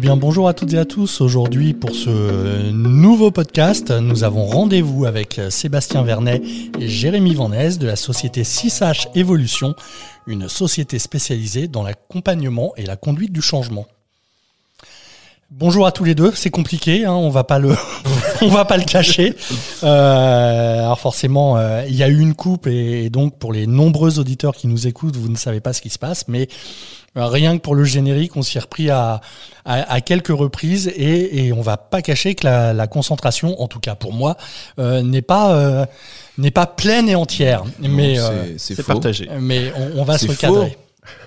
bien, bonjour à toutes et à tous. Aujourd'hui, pour ce nouveau podcast, nous avons rendez-vous avec Sébastien Vernet et Jérémy Vanez de la société 6H Evolution, une société spécialisée dans l'accompagnement et la conduite du changement. Bonjour à tous les deux, c'est compliqué, hein, on va pas le, va pas le cacher. Euh, alors forcément, euh, il y a eu une coupe et, donc pour les nombreux auditeurs qui nous écoutent, vous ne savez pas ce qui se passe, mais rien que pour le générique, on s'y est repris à, à, quelques reprises et, et on va pas cacher que la, la concentration, en tout cas pour moi, n'est pas n'est pas pleine et entière. mais c'est partagé. Mais on, on va se recadrer.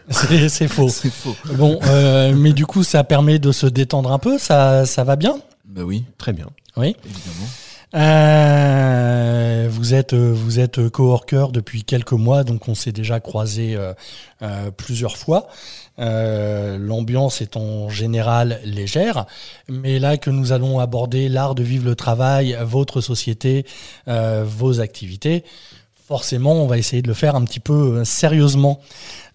C'est faux. faux. Bon, euh, mais du coup, ça permet de se détendre un peu. Ça, ça va bien? Bah oui, très bien. Oui. Évidemment. Euh, vous êtes vous êtes coworker depuis quelques mois, donc on s'est déjà croisé euh, euh, plusieurs fois. Euh, L'ambiance est en général légère, mais là que nous allons aborder l'art de vivre le travail, votre société, euh, vos activités, forcément, on va essayer de le faire un petit peu euh, sérieusement.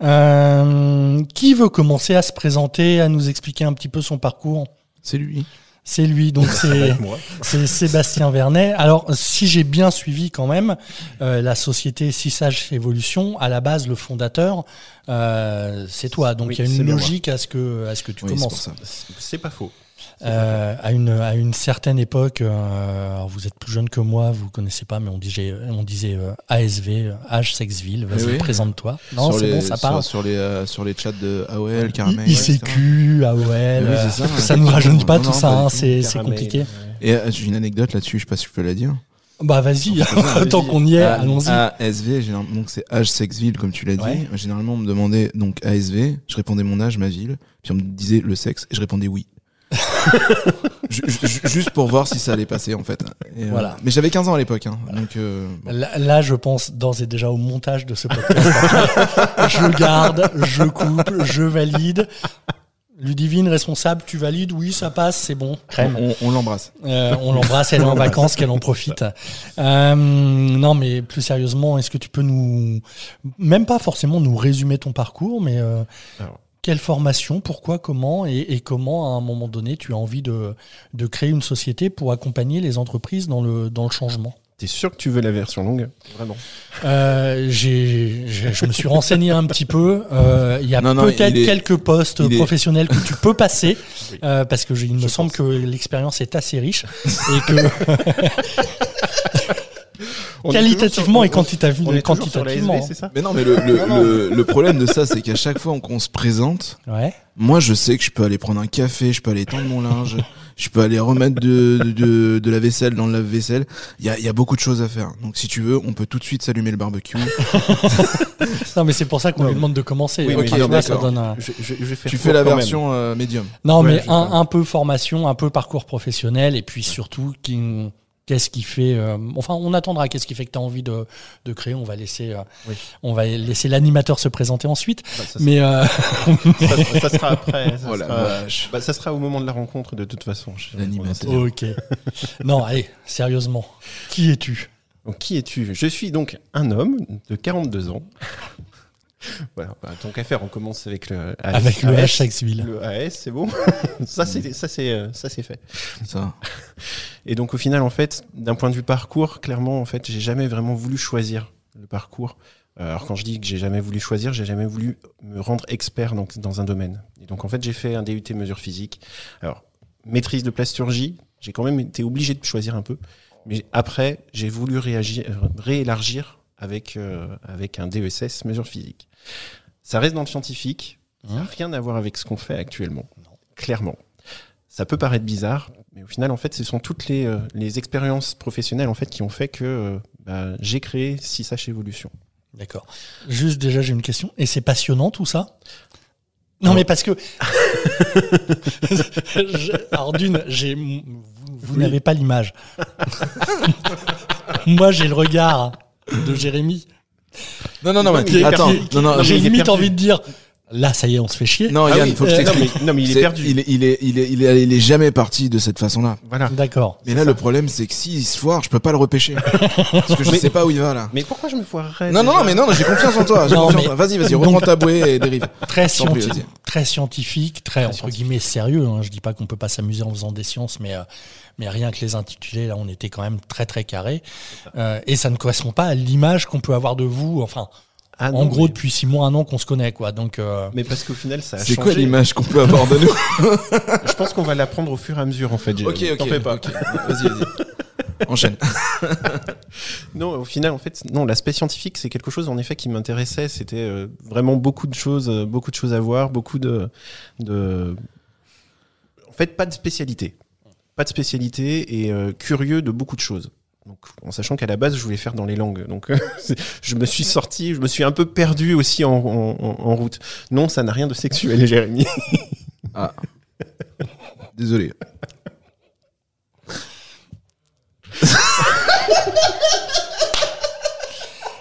Euh, qui veut commencer à se présenter, à nous expliquer un petit peu son parcours? C'est lui. C'est lui, donc c'est Sébastien Vernet. Alors, si j'ai bien suivi quand même, euh, la société Sissage Evolution, à la base, le fondateur, c'est toi. Donc, il y a une logique à ce que, à ce que tu commences. C'est pas faux. Euh, à, une, à une certaine époque, euh, vous êtes plus jeune que moi, vous connaissez pas, mais on disait, on disait euh, ASV, H Sexville, vas-y, présente-toi. Non, c'est bon, ça parle. Sur, les, sur les chats de AOL, Carmen. ICQ, AOL, ça, ça nous rajeunit pas tout ça, hein, c'est compliqué. Et j'ai une anecdote là-dessus, je sais pas si je peux la dire. Bah vas-y, tant qu'on y est, allons-y. ASV, donc c'est âge sexville comme tu l'as dit. Généralement on me demandait donc ASV, je répondais mon âge, ma ville, puis on me disait le sexe et je répondais oui. Juste pour voir si ça allait passer en fait. Euh, voilà. mais j'avais 15 ans à l'époque. Hein, donc euh, là, je pense d'ores et déjà au montage de ce podcast. je garde, je coupe, je valide. Ludivine, responsable, tu valides? Oui, ça passe, c'est bon. Crème. On, l'embrasse. Euh, on l'embrasse, elle est en vacances, qu'elle en profite. non, mais plus sérieusement, est-ce que tu peux nous, même pas forcément nous résumer ton parcours, mais quelle formation, pourquoi, comment et, comment à un moment donné tu as envie de, créer une société pour accompagner les entreprises dans le, dans le changement? T'es sûr que tu veux la version longue? Vraiment. Euh, Je me suis renseigné un petit peu. Euh, il y a peut-être quelques postes professionnels que tu peux passer, euh, parce que il me semble que l'expérience est assez riche et que Qualitativement et quantitativement. ça Mais non, mais le, le, le, problème de ça, c'est qu'à chaque fois qu'on se présente, ouais. moi je sais que je peux aller prendre un café, je peux aller tendre mon linge, je peux aller remettre de, de, de la vaisselle dans le lave-vaisselle. Il y a, y a beaucoup de choses à faire. Donc si tu veux, on peut tout de suite s'allumer le barbecue. non, mais c'est pour ça qu'on lui demande de commencer. Oui, okay, ça donne un... je, je, vais faire tu fais la version euh, médium. Non, mais un, un peu formation, un peu parcours professionnel, et puis surtout qui Qu'est-ce qui fait euh, Enfin, on attendra. Qu'est-ce qui fait que tu as envie de, de, créer On va laisser, euh, on va laisser l'animateur se présenter ensuite. Bah, mais euh... ça, sera après. Ça, oh sera, bah, ça, sera, au moment de la rencontre de toute façon. L'animateur. Ok. non, allez, sérieusement. Qui es-tu? Donc, Qui es-tu? Je suis donc un homme de 42 ans. Voilà, bah, tant qu'à faire, on commence avec le AS. Avec le AS, Le AS, c'est bon. ça, c'est ça, c'est euh, ça, c'est fait. Ça. Et donc, au final, en fait, d'un point de vue parcours, clairement, en fait, j'ai jamais vraiment voulu choisir le parcours. Euh, alors, quand je dis que j'ai jamais voulu choisir, j'ai jamais voulu me rendre expert donc, dans un domaine. Et donc, en fait, j'ai fait un DUT mesure physique. Alors, maîtrise de plasturgie, j'ai quand même été obligé de choisir un peu. Mais après, j'ai voulu réagir, réélargir avec, euh, avec un DESS mesure physique. Ça reste dans le scientifique, ça n'a hein rien à voir avec ce qu'on fait actuellement, clairement. Ça peut paraître bizarre, mais au final, en fait, ce sont toutes les, euh, les expériences professionnelles en fait, qui ont fait que euh, bah, j'ai créé 6H Evolution. D'accord. Juste déjà, j'ai une question. Et c'est passionnant tout ça? Non, mais parce que. Alors, d'une, j'ai... vous, n'avez pas l'image. Moi, j'ai le regard de Jérémy. Non, non, non, mais attends. non, non, J'ai limite envie de dire. Là, ça y est, on se fait chier. Non, Yann, il faut que je euh, t'explique. non, mais il est, perdu. Il est, il est, il est, il est, il est jamais parti de cette façon-là. Voilà. D'accord. Mais là, le problème, c'est que s'il se foire, je peux pas le repêcher. Parce que je sais pas où il va, là. Mais pourquoi je me foirerais Non, non, non, mais non, j'ai confiance en toi. Vas-y, vas-y, reprends ta bouée et dérive. Très scientifique, très scientifique, très, entre guillemets sérieux. Hein. Je dis pas qu'on peut pas s'amuser en faisant des sciences, mais mais rien que les intitulés, là, on était quand même très très carré. et ça ne correspond pas à l'image qu'on peut avoir de vous. Enfin, ah en gros, depuis six mois, un an qu'on se connaît, quoi. Donc, euh, Mais parce qu'au final, ça a C'est quoi l'image qu'on peut avoir de nous Je pense qu'on va l'apprendre au fur et à mesure, en fait. Ok, ok. Fais pas. Vas-y, vas-y. Enchaîne. non, au final, en fait, non, l'aspect scientifique, c'est quelque chose, en effet, qui m'intéressait. C'était euh, vraiment beaucoup de choses, euh, beaucoup de choses à voir, beaucoup de, de, en fait, pas de spécialité, pas de spécialité et curieux de beaucoup de choses. Donc, en sachant qu'à la base, je voulais faire dans les langues. Donc, je me suis sorti, je me suis un peu perdu aussi en, route. Non, ça n'a rien de sexuel, Jérémy. ah. Désolé.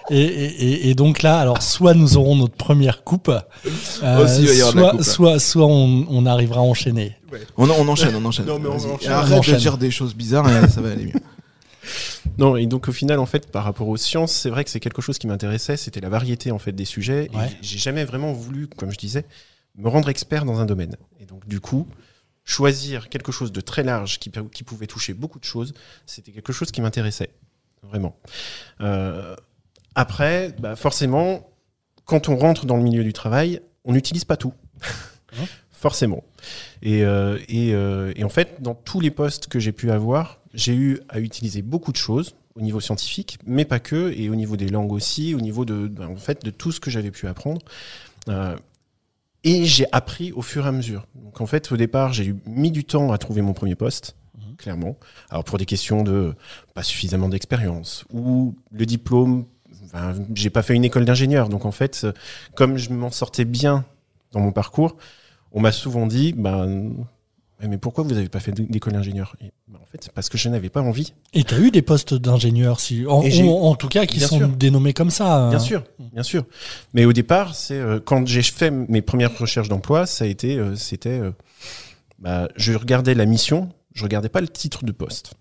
Et, donc là, alors soit nous aurons notre première coupe, euh, soit, soit, soit on, arrivera à enchaîner. On, enchaîne, on enchaîne. Non, mais on enchaîne. Arrête de dire des choses bizarres et ça va aller mieux. Non, et donc au final, en fait, par rapport aux sciences, c'est vrai que c'est quelque chose qui m'intéressait, c'était la variété en fait des sujets. Et j'ai jamais vraiment voulu, comme je disais, me rendre expert dans un domaine. Et donc du coup, choisir quelque chose de très large qui, qui pouvait toucher beaucoup de choses, c'était quelque chose qui m'intéressait vraiment. Euh, après, bah forcément, quand on rentre dans le milieu du travail, on n'utilise pas tout. Forcément. Et, euh, et, euh, et, en fait, dans tous les postes que j'ai pu avoir, j'ai eu à utiliser beaucoup de choses au niveau scientifique, mais pas que, et au niveau des langues aussi, au niveau de, ben, en fait, de tout ce que j'avais pu apprendre. Euh, et j'ai appris au fur et à mesure. Donc en fait, au départ, j'ai mis du temps à trouver mon premier poste, mhm. clairement. Alors pour des questions de pas suffisamment d'expérience ou le diplôme, enfin, j'ai pas fait une école d'ingénieur. Donc en fait, comme je m'en sortais bien dans mon parcours, on m'a souvent dit, ben mais pourquoi vous n'avez pas fait d'école d'ingénieur? Bah, En fait, c'est parce que je n'avais pas envie. Et tu as eu des postes d'ingénieur, si, en, tout cas, qui sont dénommés comme ça. Hein. Bien sûr, bien sûr. Mais au départ, c'est euh, quand j'ai fait mes premières recherches d'emploi, ça a été, euh, c'était, euh, bah, je regardais la mission, je regardais pas le titre de poste.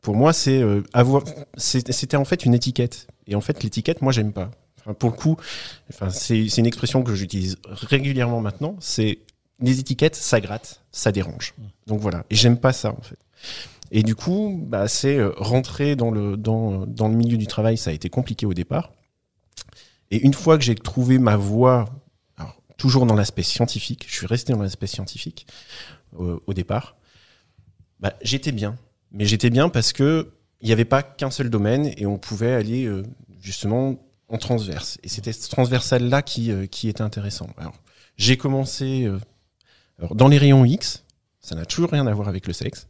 Pour moi, c'est avoir, c'était en fait une étiquette. Et en fait, l'étiquette, moi, j'aime pas. pour le coup, enfin, c'est une expression que j'utilise régulièrement maintenant. C'est les étiquettes, ça gratte, ça dérange. Donc voilà, et j'aime pas ça en fait. Et du coup, bah, c'est euh, rentrer dans le, dans, dans le milieu du travail, ça a été compliqué au départ. Et une fois que j'ai trouvé ma voie, alors, toujours dans l'aspect scientifique, je suis resté dans l'aspect scientifique euh, au départ, bah, j'étais bien. Mais j'étais bien parce que il n'y avait pas qu'un seul domaine et on pouvait aller euh, justement en transverse. Et c'était ce transversal-là qui, qui était intéressant. Alors, j'ai commencé alors, dans les rayons X, ça n'a toujours rien à voir avec le sexe.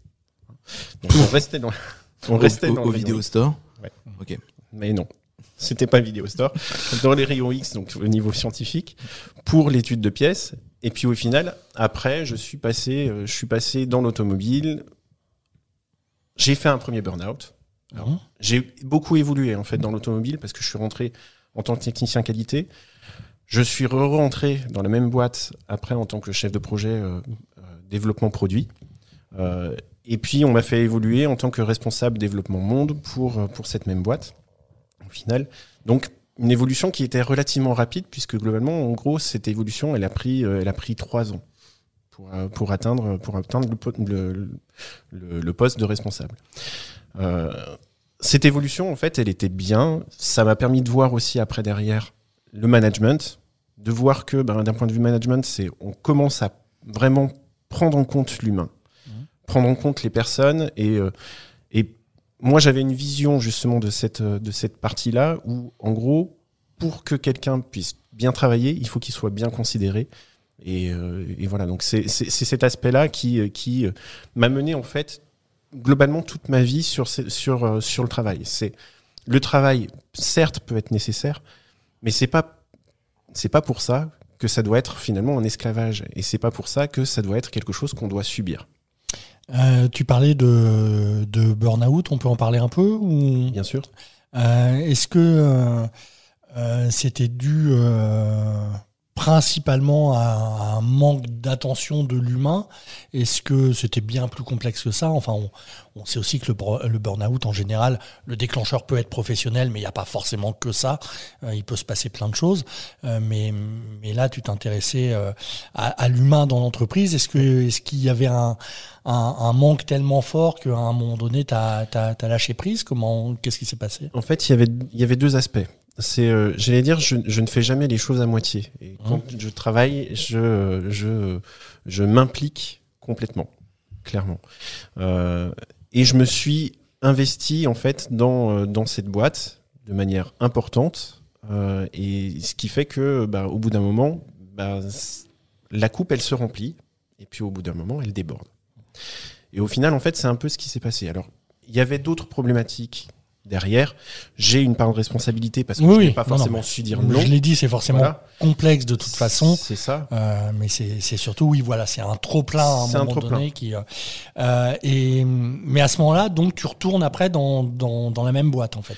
Donc, on restait dans, on restait au, dans au vidéo store. Ouais. Ok. Mais non. C'était pas vidéo store. dans les rayons X, donc au niveau scientifique, pour l'étude de pièces. Et puis au final, après, je suis passé, euh, je suis passé dans l'automobile. J'ai fait un premier burn-out. Mmh. J'ai beaucoup évolué en fait dans l'automobile parce que je suis rentré en tant que technicien qualité. Je suis re-rentré dans la même boîte après en tant que chef de projet euh, euh, développement produit. Euh, et puis on m'a fait évoluer en tant que responsable développement monde pour, pour cette même boîte, au final. Donc une évolution qui était relativement rapide, puisque globalement, en gros, cette évolution, elle a pris, elle a pris trois ans pour, pour atteindre, pour atteindre le, poste de responsable. cette évolution, en fait, elle était bien. Ça m'a permis de voir aussi après derrière le management, de voir que ben, d'un point de vue management, c'est on commence à vraiment prendre en compte l'humain, mmh. prendre en compte les personnes et, euh, et moi j'avais une vision justement de cette, de cette partie-là où en gros pour que quelqu'un puisse bien travailler, il faut qu'il soit bien considéré. Et, euh, et voilà, donc c'est cet aspect-là qui, qui euh, m'a mené en fait globalement toute ma vie sur, sur, sur le travail. C'est le travail, certes, peut être nécessaire, mais c'est pas c'est pas pour ça que ça doit être finalement un esclavage. Et c'est pas pour ça que ça doit être quelque chose qu'on doit subir. Euh, tu parlais de, de burn-out, on peut en parler un peu ou... Bien sûr. Euh, est-ce que euh, c'était dû principalement à un manque d'attention de l'humain Est-ce que c'était bien plus complexe que ça? Enfin, on, sait aussi que le, burn-out, en général, le déclencheur peut être professionnel, mais il n'y a pas forcément que ça. Euh, il peut se passer plein de choses. Euh, mais, là, tu t'intéressais euh, à, l'humain dans l'entreprise. Est-ce qu'il y avait un, manque tellement fort qu'à un moment donné, tu as, lâché prise? Comment Qu'est-ce qui s'est passé? En fait, il y avait deux aspects c'est, euh, j'allais dire, je, je, ne fais jamais les choses à moitié. Et quand mmh. je travaille, je, je, je m'implique complètement, clairement. Euh, et je me suis investi en fait dans, euh, dans cette boîte de manière importante. Euh, et ce qui fait que, bah, au bout d'un moment, bah, la coupe, elle se remplit. Et puis au bout d'un moment, elle déborde. Et au final, en fait, c'est un peu ce qui s'est passé. Alors, il y avait d'autres problématiques derrière. J'ai une part de responsabilité parce que je n'ai pas forcément su dire non. Je l'ai dit, c'est forcément complexe de toute façon. C'est ça. Euh, mais c'est surtout, oui, voilà, c'est un trop plein à un moment donné. Qui, euh, euh, et, mais à ce moment-là, donc, tu retournes après dans, dans, dans, la même boîte, en fait.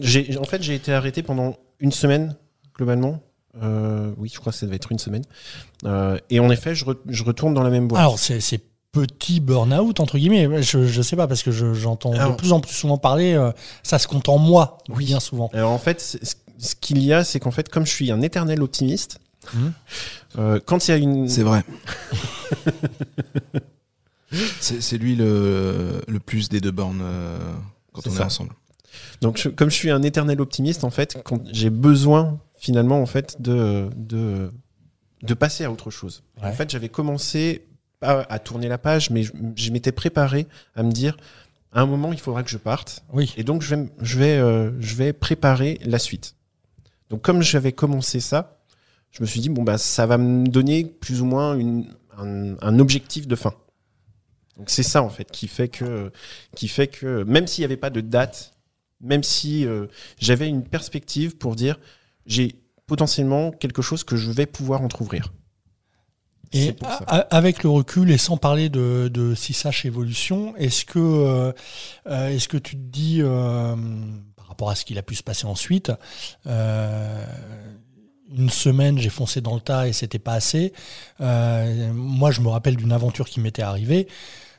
J'ai, en fait, j'ai été arrêté pendant une semaine, globalement. Euh, oui, je crois que ça devait être une semaine. Et en effet, je, je, retourne dans la même boîte. Alors, c'est petit burn-out entre guillemets. Je, je sais pas parce que j'entends de plus en plus souvent parler euh, ça se compte en moi oui. bien souvent. Alors en fait ce qu'il y a c'est qu'en fait comme je suis un éternel optimiste hum. euh, quand il y a une c'est vrai. C'est lui le, le plus des deux bornes euh, quand on est ensemble. Donc comme je suis un éternel optimiste en fait quand j'ai besoin finalement en fait de de de passer à autre chose. En fait j'avais commencé pas à tourner la page, mais je, m'étais préparé à me dire à un moment, il faudra que je parte. Oui. Et donc, je vais, je vais, euh, je vais préparer la suite. Donc, comme j'avais commencé ça, je me suis dit, bon, bah, ça va me donner plus ou moins une, un, objectif de fin. Donc, c'est ça, en fait, qui fait que, qui fait que même s'il n'y avait pas de date, même si euh, j'avais une perspective pour dire, j'ai potentiellement quelque chose que je vais pouvoir entrouvrir. Et avec le recul et sans parler de, de 6H évolution, est-ce que, euh, euh, est-ce que tu te dis, euh, par rapport à ce qu'il a pu se passer ensuite, une semaine j'ai foncé dans le tas et c'était pas assez. moi je me rappelle d'une aventure qui m'était arrivée.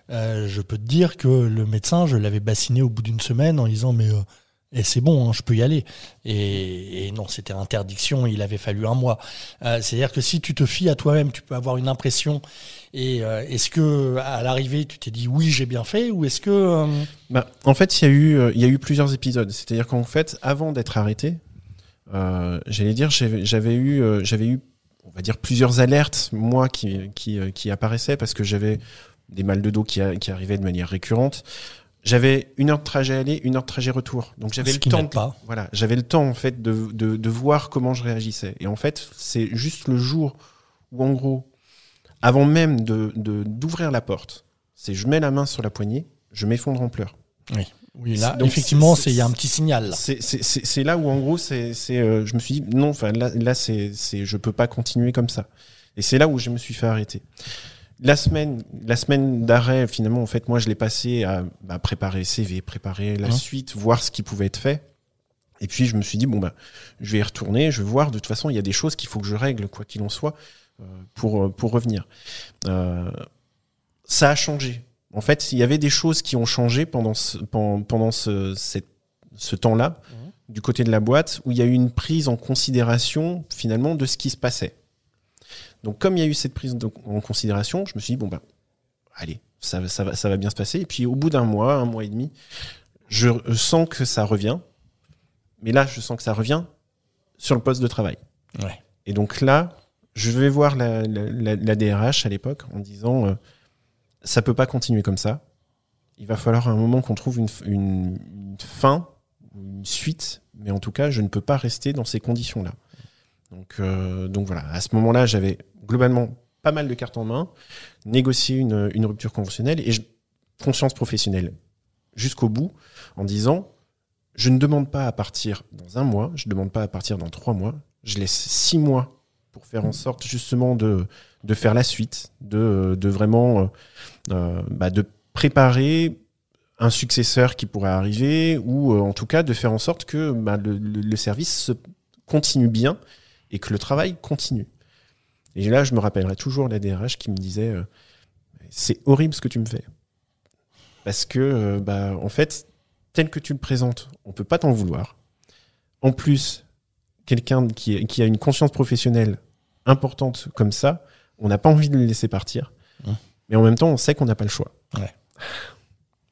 je peux te dire que le médecin, je l'avais bassiné au bout d'une semaine en disant mais et c'est bon, hein, je peux y aller. Et, non, c'était interdiction, il avait fallu un mois. Euh, c'est-à-dire que si tu te fies à toi-même, tu peux avoir une impression. Et euh, est-ce que à l'arrivée, tu t'es dit oui, j'ai bien fait, ou est-ce que euh, bah, En fait, il y a eu, plusieurs épisodes. C'est-à-dire qu'en fait, avant d'être arrêté, j'allais dire, j'avais eu, j'avais on va dire plusieurs alertes moi qui apparaissaient parce que j'avais des mal de dos qui, qui arrivaient de manière récurrente j'avais une heure de trajet aller, une heure de trajet retour. Donc j'avais le temps. Pas. Voilà, j'avais le temps en fait de, de, de, voir comment je réagissais. Et en fait, c'est juste le jour où en gros, avant même de d'ouvrir la porte, c'est je mets la main sur la poignée, je m'effondre en pleurs. Oui. Oui, là, Donc, effectivement, il y a un petit signal. C'est là où, en gros, c'est, euh, je me suis dit, non, là, là c'est, je peux pas continuer comme ça. Et c'est là où je me suis fait arrêter la semaine, la semaine d'arrêt, finalement, en fait, moi, je l'ai passé à bah, préparer CV, préparer la suite, voir ce qui pouvait être fait. Et puis, je me suis dit, bon, bah, je vais y retourner, je vais voir. De toute façon, il y a des choses qu'il faut que je règle, quoi qu'il en soit, euh, pour, euh, pour revenir. Euh, ça a changé. En fait, il y avait des choses qui ont changé pendant ce, pendant, ce, ce temps-là, mmh. du côté de la boîte, où il y a eu une prise en considération, finalement, de ce qui se passait. Donc, comme il y a eu cette prise en considération, je me suis dit, bon, ben, allez, ça, ça, va, ça va bien se passer. Et puis, au bout d'un mois, un mois et demi, je sens que ça revient. Mais là, je sens que ça revient sur le poste de travail. Et donc là, je vais voir la, la, DRH à l'époque en disant, euh, ça peut pas continuer comme ça. Il va falloir à un moment qu'on trouve une, une, une fin, une suite, mais en tout cas, je ne peux pas rester dans ces conditions-là. Donc, euh, donc voilà, à ce moment-là, j'avais globalement pas mal de cartes en main, négocier une, une rupture conventionnelle et je, conscience professionnelle jusqu'au bout en disant je ne demande pas à partir dans un mois, je ne demande pas à partir dans trois mois, je laisse six mois pour faire en sorte justement de, de faire la suite, de, de vraiment euh, euh bah de préparer un successeur qui pourrait arriver ou euh, en tout cas de faire en sorte que bah, le, le, le service se continue bien et que le travail continue. Et là, je me rappellerai toujours la DRH qui me disait c'est horrible ce que tu me fais. Parce que, bah, en fait, tel que tu le présentes, on peut pas t'en vouloir. En plus, quelqu'un qui, qui, a une conscience professionnelle importante comme ça, on n'a pas envie de le laisser partir. Mais en même temps, on sait qu'on n'a pas le choix.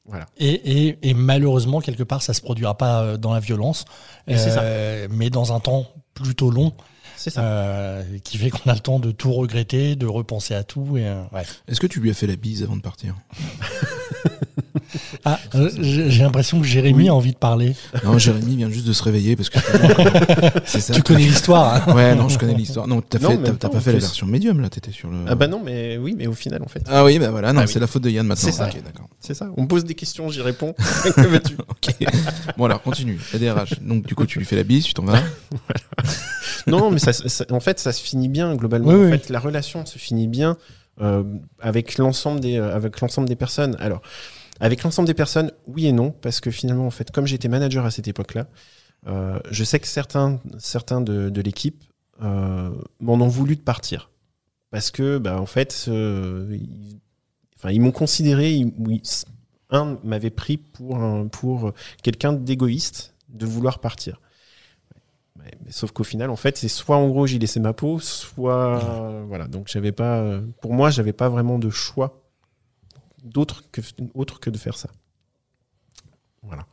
Voilà. Et, et, malheureusement, quelque part, ça se produira pas euh, dans la violence, euh, mais dans un temps plutôt long. C'est ça. Euh, qui fait qu'on a le temps de tout regretter, de repenser à tout. Et, ouais. Est-ce que tu lui as fait la bise avant de partir? Ah, euh, j'ai l'impression que Jérémy a envie de parler. Non, Jérémy vient juste de se réveiller parce que. ça, tu connais l'histoire. Hein. Ouais, non, je connais l'histoire. Non, t'as pas fait la version médium là, t'étais sur le. Ah bah non, mais oui, mais au final en fait. Ah oui, bah voilà, non, ah c'est la faute de Yann maintenant. C'est ça. c'est ça. On me pose des questions, j'y réponds. que veux-tu? Bon alors, continue. La DRH. Donc du coup, tu lui fais la bise, tu t'en vas. non, mais ça, en fait, ça se finit bien globalement. en fait, la relation se finit bien. Euh, avec l'ensemble des euh, avec l'ensemble des personnes. Alors, avec l'ensemble des personnes, oui et non, parce que finalement, en fait, comme j'étais manager à cette époque-là, euh, je sais que certains, certains de, de l'équipe euh, m'en ont voulu de partir. Parce que, bah, en fait, euh, ils, enfin, ils m'ont considéré, un m'avait pris pour, un, pour quelqu'un d'égoïste de vouloir partir. Mais, sauf qu'au final, en fait, c'est soit en gros j'y laissais ma peau, soit voilà. Donc j'avais pas, pour moi, j'avais pas vraiment de choix d'autre que, autre que de faire ça. Voilà.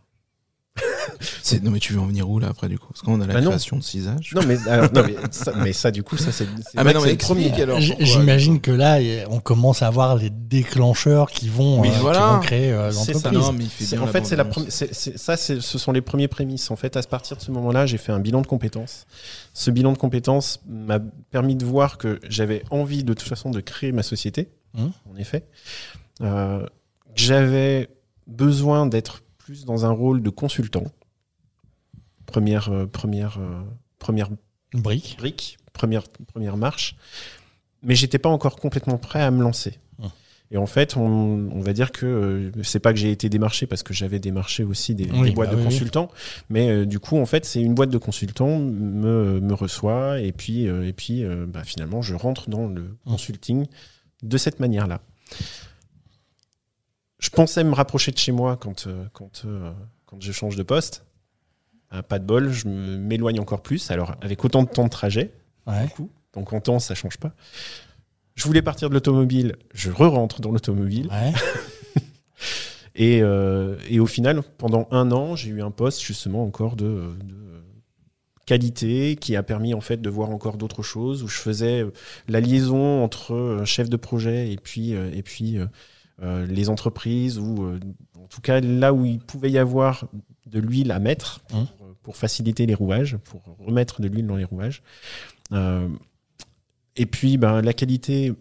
non mais tu veux en venir où là après du coup? Parce qu'on a la bah création de cisage. Non mais, non, mais, ça, mais ça du coup ça c'est ah mais non mais premier alors. J'imagine que là on commence à voir les déclencheurs qui vont, euh, qui vont créer euh, l'entreprise. En fait c'est la ça ce sont les premiers prémices. En fait à partir de ce moment-là j'ai fait un bilan de compétences. Ce bilan de compétences m'a permis de voir que j'avais envie de toute façon de créer ma société. Hum. En effet. Euh, j'avais besoin d'être plus dans un rôle de consultant. Première, euh, première, euh, première brique. brique, première, première marche. Mais j'étais pas encore complètement prêt à me lancer. Hum. Et en fait, on, va dire que c'est pas que j'ai été démarché parce que j'avais démarché aussi des, boîtes bah de consultants, mais du coup, en fait, c'est une boîte de consultants me, me reçoit et puis, et puis bah, finalement, je rentre dans le hum. consulting de cette manière-là je pensais me rapprocher de chez moi quand, euh, quand, euh, quand je change de poste. Euh, pas de bol, je m'éloigne encore plus. Alors, avec autant de temps de trajet, donc en temps, ça change pas. Je voulais partir de l'automobile, je re-rentre dans l'automobile. et, et, au final, pendant un an, j'ai eu un poste justement encore de, qualité qui a permis en fait de voir encore d'autres choses où je faisais la liaison entre chef de projet et puis et puis les entreprises ou euh, en tout cas là où il pouvait y avoir de l'huile à mettre pour, hein pour, faciliter les rouages, pour remettre de l'huile dans les rouages. Euh, et puis ben, la qualité,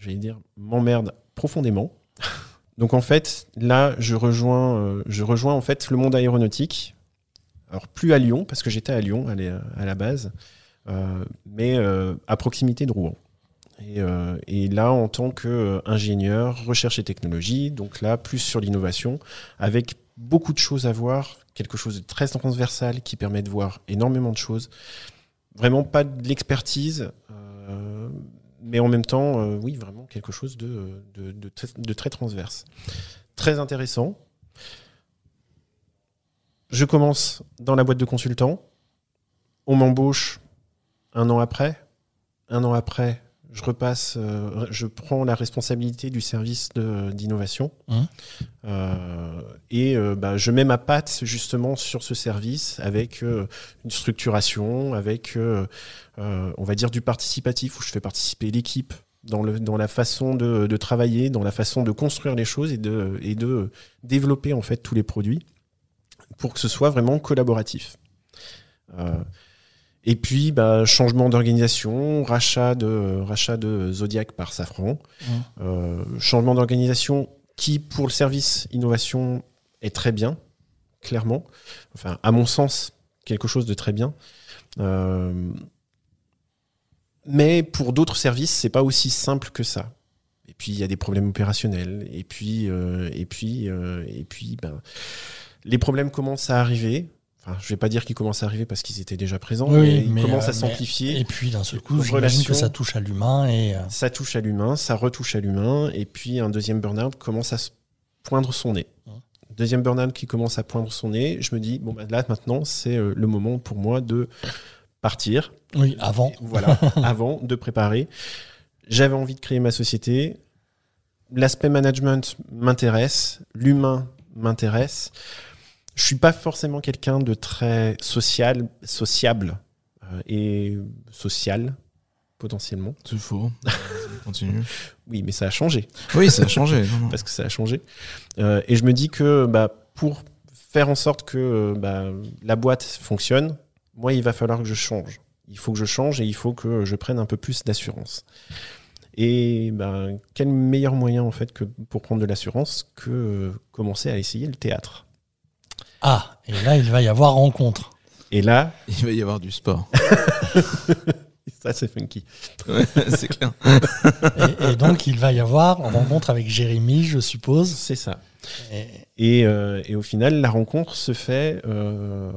j'allais dire, m'emmerde profondément. Donc en fait, là, je rejoins, je rejoins en fait le monde aéronautique. Alors plus à Lyon, parce que j'étais à Lyon à la base, mais à proximité de Rouen. Euh, et, là, en tant qu'ingénieur, recherche et technologie, donc là, plus sur l'innovation, avec beaucoup de choses à voir, quelque chose de très transversal qui permet de voir énormément de choses. Vraiment pas de l'expertise, euh, mais en même temps, euh, oui, vraiment quelque chose de, de, de, très transverse. Très intéressant. Je commence dans la boîte de consultant. On m'embauche un an après. Un an après, je repasse, euh, je prends la responsabilité du service d'innovation hein euh, et euh, bah, je mets ma patte justement sur ce service avec une structuration, avec on va dire du participatif où je fais participer l'équipe dans, le, dans la façon de, de, travailler, dans la façon de construire les choses et de, et de développer en fait tous les produits pour que ce soit vraiment collaboratif. Et puis, bah, changement d'organisation, rachat de, rachat de Zodiac par Safran. Euh, changement d'organisation qui, pour le service innovation, est très bien, clairement. Enfin, à mon sens, quelque chose de très bien. Euh, mais pour d'autres services, c'est pas aussi simple que ça. Et puis, il y a des problèmes opérationnels. Et puis, euh, et puis, et puis ben, les problèmes commencent à arriver enfin, je vais pas dire qu'ils commencent à arriver parce qu'ils étaient déjà présents, mais ils commencent à s'amplifier. Et puis d'un seul coup, j'imagine que ça touche à l'humain et ça touche à l'humain, ça retouche à l'humain, et puis un deuxième burn-out commence à se poindre son nez. Hein. Deuxième burn-out qui commence à poindre son nez, je me dis bon bah là maintenant c'est le moment pour moi de partir. Oui, avant. Voilà, avant de préparer. J'avais envie de créer ma société. L'aspect management m'intéresse, l'humain m'intéresse. Je suis pas forcément quelqu'un de très social, sociable euh, et social potentiellement. C'est faux. Continue. oui, mais ça a changé. Oui, ça a changé. Parce que ça a changé. Euh, et je me dis que bah, pour faire en sorte que euh, bah, la boîte fonctionne, moi, il va falloir que je change. Il faut que je change et il faut que je prenne un peu plus d'assurance. Et ben, quel meilleur moyen en fait que pour prendre de l'assurance que commencer à essayer le théâtre? Ah, et là il va y avoir rencontre. Et là, il va y avoir du sport. Ça c'est funky. c'est clair. et, donc il va y avoir rencontre avec Jérémy, je suppose. C'est ça. Et, euh, et, au final, la rencontre se fait euh...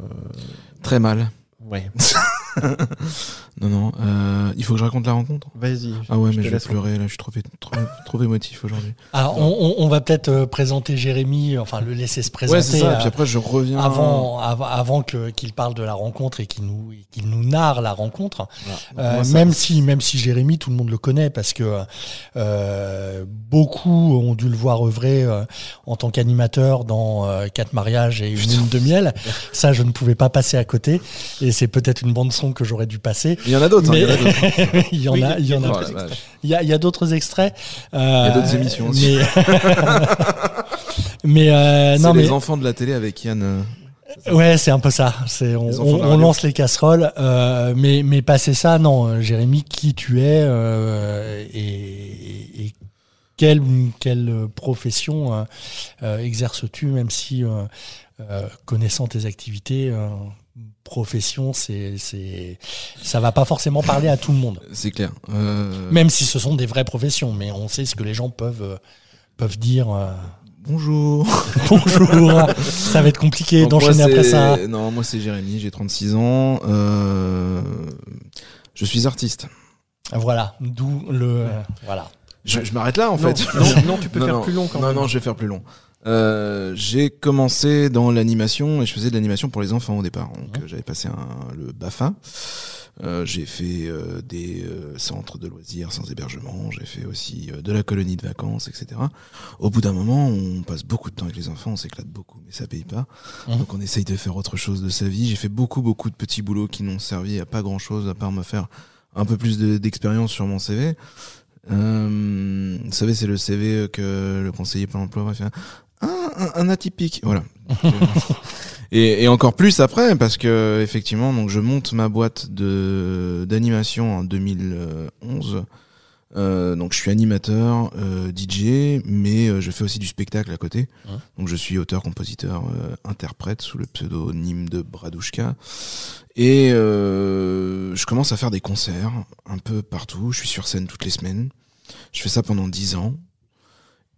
très mal. Ouais. non, non. Euh, il faut que je raconte la rencontre Vas-y. Ah ouais, mais je vais pleurer là. Je suis trop, trop, trop émotif aujourd'hui. Alors, on, on, va peut-être euh, présenter Jérémy, enfin le laisser se présenter. Ouais, c'est ça. et puis après, je reviens. Avant, avant, avant qu'il parle de la rencontre et qu'il nous, qu'il nous narre la rencontre. Euh, même si, même si Jérémy, tout le monde le connaît parce que euh, beaucoup ont dû le voir œuvrer euh, en tant qu'animateur dans quatre mariages et une lune de miel. ça, je ne pouvais pas passer à côté. Et c'est peut-être une bande son que j'aurais dû passer. Il y en a d'autres. Hein, il y en a. Il y en a. Il y a, il y a d'autres extraits. Euh, il y a d'autres émissions aussi. Mais, euh, non, les enfants de la télé avec Yann. Euh, ouais, c'est un peu ça. C'est on, on, lance les casseroles, euh, mais mais passer ça, non, Jérémy, qui tu es euh, et, et, quelle quelle profession exerces-tu, même si connaissant tes activités, profession, c'est, c'est, ça va pas forcément parler à tout le monde. C'est clair. Euh, Même si ce sont des vraies professions, mais on sait ce que les gens peuvent, euh, peuvent dire. Euh. Bonjour. Bonjour. ça va être compliqué d'enchaîner après ça. Non, moi c'est Jérémy, j'ai 36 ans. je suis artiste. Voilà, d'où le. voilà. Je, m'arrête là en fait. Non, tu peux faire plus long quand même. Non, non, je vais faire plus long. Euh, j'ai commencé dans l'animation et je faisais de l'animation pour les enfants au départ. Donc euh, j'avais passé un, le BAFA. Euh, j'ai fait euh, des centres de loisirs sans hébergement. J'ai fait aussi de la colonie de vacances, etc. Au bout d'un moment, on passe beaucoup de temps avec les enfants, on s'éclate beaucoup, mais ça paye pas. Mmh. Donc on essaye de faire autre chose de sa vie. J'ai fait beaucoup, beaucoup de petits boulots qui n'ont servi à pas grand chose à part me faire un peu plus d'expérience sur mon CV. Euh, vous savez, c'est le CV que le conseiller pour l'emploi va faire un, atypique. Voilà. et, et, encore plus après, parce que effectivement, donc je monte ma boîte de d'animation en 2011. Euh, donc je suis animateur, euh, DJ, mais euh, je fais aussi du spectacle à côté. Donc je suis auteur, compositeur, euh, interprète sous le pseudonyme de Bradouchka. Et je commence à faire des concerts un peu partout. Je suis sur scène toutes les semaines. Je fais ça pendant dix ans.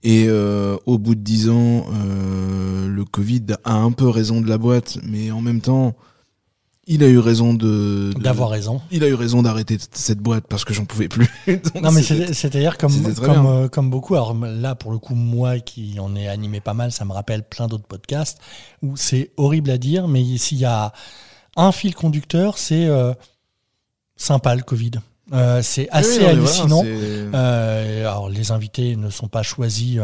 Et euh, au bout de dix ans, euh, le Covid a un peu raison de la boîte, mais en même temps, il a eu raison de d'avoir raison. Il a eu raison d'arrêter cette boîte parce que j'en pouvais plus. non mais c'est-à-dire comme comme, euh, comme beaucoup. Alors là pour le coup moi qui en ai animé pas mal, ça me rappelle plein d'autres podcasts où c'est horrible à dire, mais s'il y a un fil conducteur, c'est sympa le Covid. Euh, c'est assez hallucinant. euh, alors les invités ne sont pas choisis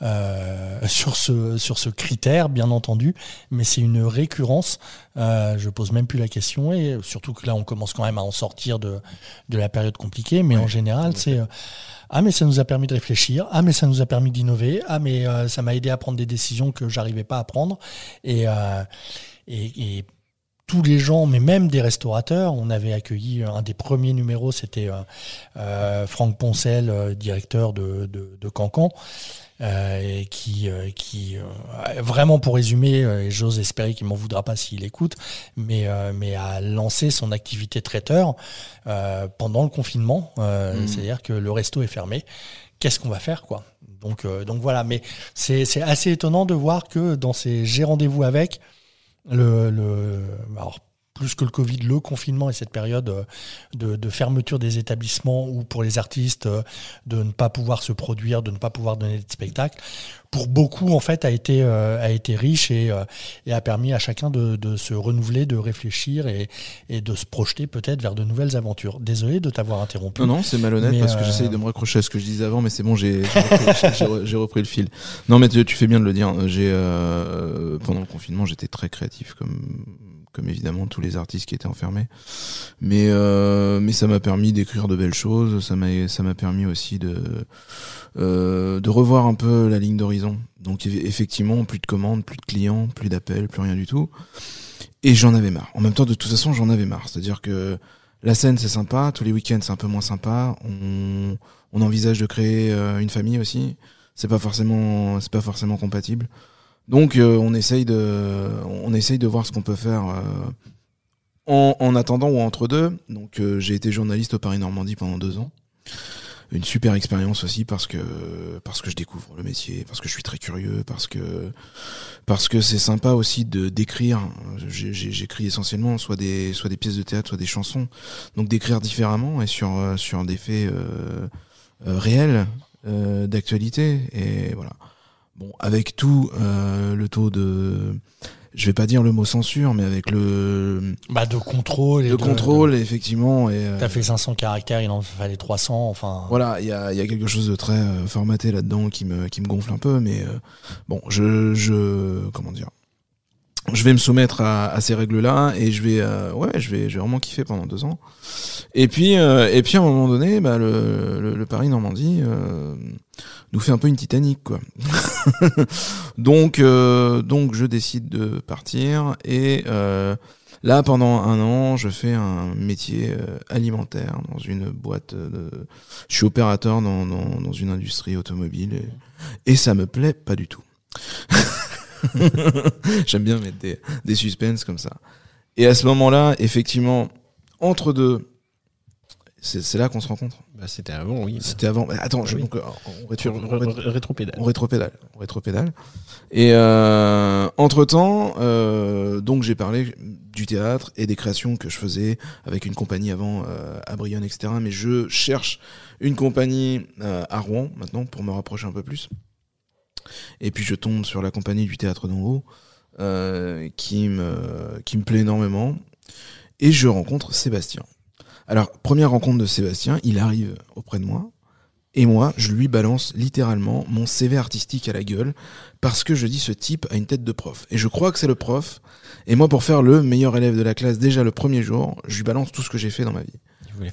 euh, sur ce sur ce critère, bien entendu, mais c'est une récurrence. Je pose même plus la question et surtout que là on commence quand même à en sortir de de la période compliquée, mais en général c'est ah mais ça nous a permis de réfléchir, ah mais ça nous a permis d'innover, ah mais ça m'a aidé à prendre des décisions que j'arrivais pas à prendre et et, et tous les gens, mais même des restaurateurs. On avait accueilli un des premiers numéros, c'était euh, euh Franck Poncel, euh, directeur de, de, de Cancan. Euh, et qui, qui vraiment pour résumer, j'ose espérer qu'il m'en voudra pas s'il écoute, mais, mais a lancé son activité traiteur pendant le confinement. Mmh. C'est-à-dire que le resto est fermé. Qu'est-ce qu'on va faire, quoi? Donc, donc voilà. Mais c'est assez étonnant de voir que dans ces j'ai rendez-vous avec, le, le alors, plus que le Covid, le confinement et cette période euh, de, de, fermeture des établissements ou pour les artistes euh, de ne pas pouvoir se produire, de ne pas pouvoir donner de spectacles, pour beaucoup en fait a été euh, a été riche et, et a permis à chacun de, de, se renouveler, de réfléchir et, et de se projeter peut-être vers de nouvelles aventures. Désolé de t'avoir interrompu. Non non, c'est malhonnête parce que j'essaye de me raccrocher à ce que je disais avant, mais c'est bon, j'ai j'ai repris, le fil. Non mais tu, tu, fais bien de le dire. J'ai pendant le confinement, j'étais très créatif comme comme évidemment tous les artistes qui étaient enfermés. Mais, euh, mais ça m'a permis d'écrire de belles choses, ça m'a, permis aussi de, euh, de revoir un peu la ligne d'horizon. Donc effectivement, plus de commandes, plus de clients, plus d'appels, plus rien du tout. Et j'en avais marre. En même temps, de toute façon, j'en avais marre. C'est-à-dire que la scène, c'est sympa, tous les week-ends, c'est un peu moins sympa. On, on envisage de créer euh, une famille aussi. C'est pas forcément, c'est pas forcément compatible. Donc euh, on essaye de, on essaye de voir ce qu'on peut faire euh, en, en, attendant ou entre deux. Donc euh, j'ai été journaliste au Paris Normandie pendant deux ans. Une super expérience aussi parce que parce que je découvre le métier, parce que je suis très curieux, parce que parce que c'est sympa aussi de d'écrire. J'écris essentiellement soit des soit des pièces de théâtre, soit des chansons. Donc d'écrire différemment et sur sur des faits réels d'actualité et voilà. Bon, avec tout euh, le taux de, je vais pas dire le mot censure, mais avec le bah de contrôle, de, contrôle, effectivement. Et euh, t'as fait 500 caractères, il en fallait 300, enfin. Voilà, il y a, y a quelque chose de très euh, formaté là-dedans qui me qui me gonfle un peu, mais euh, bon, je je comment dire, je vais me soumettre à, à ces règles-là et je vais ouais, je vais je vais vraiment kiffer pendant deux ans. Et puis et puis à un moment donné, bah le le, le Paris Normandie nous fait un peu une Titanic quoi. donc euh, donc je décide de partir et euh, là pendant un an je fais un métier euh, alimentaire dans une boîte de... je suis opérateur dans, dans, dans une industrie automobile et, et, ça me plaît pas du tout. J'aime bien mettre des, des suspens comme ça. Et à ce moment-là, effectivement, entre deux, c'est là qu'on se rencontre. Bah, c'était avant, oui. C'était avant. attends, je, donc, on, rétro, rétropédale. On rétropédale. On rétropédale. Et euh, entre temps, euh, donc j'ai parlé du théâtre et des créations que je faisais avec une compagnie avant euh, à Brionne, etc. Mais je cherche une compagnie euh, à Rouen maintenant pour me rapprocher un peu plus. Et puis je tombe sur la compagnie du théâtre d'en haut euh, qui me qui me plaît énormément. Et je rencontre Sébastien. Alors, première rencontre de Sébastien, il arrive auprès de moi. Et moi, je lui balance littéralement mon CV artistique à la gueule parce que je dis ce type a une tête de prof. Et je crois que c'est le prof. Et moi, pour faire le meilleur élève de la classe déjà le premier jour, je lui balance tout ce que j'ai fait dans ma vie.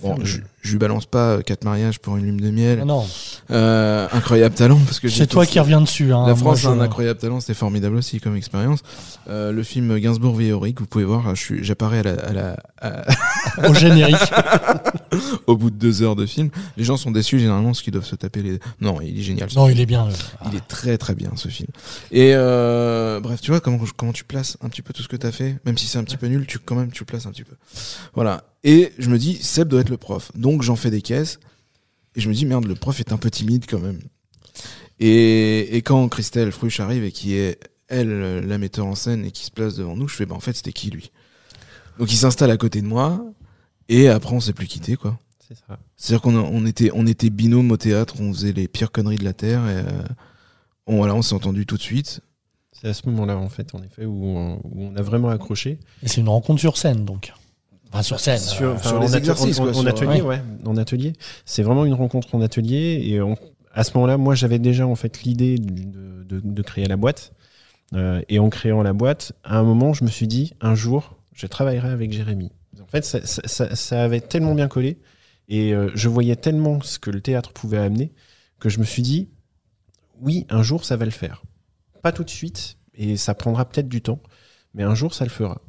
Bon, je, je, lui balance pas euh, quatre mariages pour une lune de miel. Non. Euh, incroyable talent parce que c'est toi qui reviens dessus. Hein, la France a un incroyable talent, c'était formidable aussi comme expérience. Euh, le film Gainsbourg Véorique, vous pouvez voir, j'apparais à la, à la à... au générique. au bout de deux heures de film, les gens sont déçus généralement parce qu'ils doivent se taper les. Non, il est génial. Non, il est bien. Il est très très bien ce film. Et euh, bref, tu vois comment comment tu places un petit peu tout ce que tu as fait, même si c'est un petit peu nul, tu quand même tu places un petit peu. Voilà. Et je me dis, Seb doit être le prof. Donc j'en fais des caisses. Et je me dis, merde, le prof est un peu timide quand même. Et, et quand Christelle Fruch arrive et qui est, elle, la metteur en scène et qui se place devant nous, je fais, bah en fait, c'était qui lui? Donc il s'installe à côté de moi. Et après, on s'est plus quitté, quoi. C'est ça. C'est-à-dire qu'on on était, on était binôme au théâtre, on faisait les pires conneries de la Terre. Et euh, on, voilà, on s'est entendu tout de suite. C'est à ce moment-là, en fait, en effet, où on, où on a vraiment accroché. Et c'est une rencontre sur scène, donc sur scène. Sur, euh, sur les exercices, en, en, atelier, ouais. En atelier. C'est vraiment une rencontre en atelier. Et à ce moment-là, moi, j'avais déjà en fait l'idée de, de, de, créer la boîte. Euh, et en créant la boîte, à un moment, je me suis dit, un jour, je travaillerai avec Jérémy. En fait, ça, ça, ça avait tellement bien collé. Et euh, je voyais tellement ce que le théâtre pouvait amener que je me suis dit, oui, un jour, ça va le faire. Pas tout de suite, et ça prendra peut-être du temps, mais un jour, ça le fera.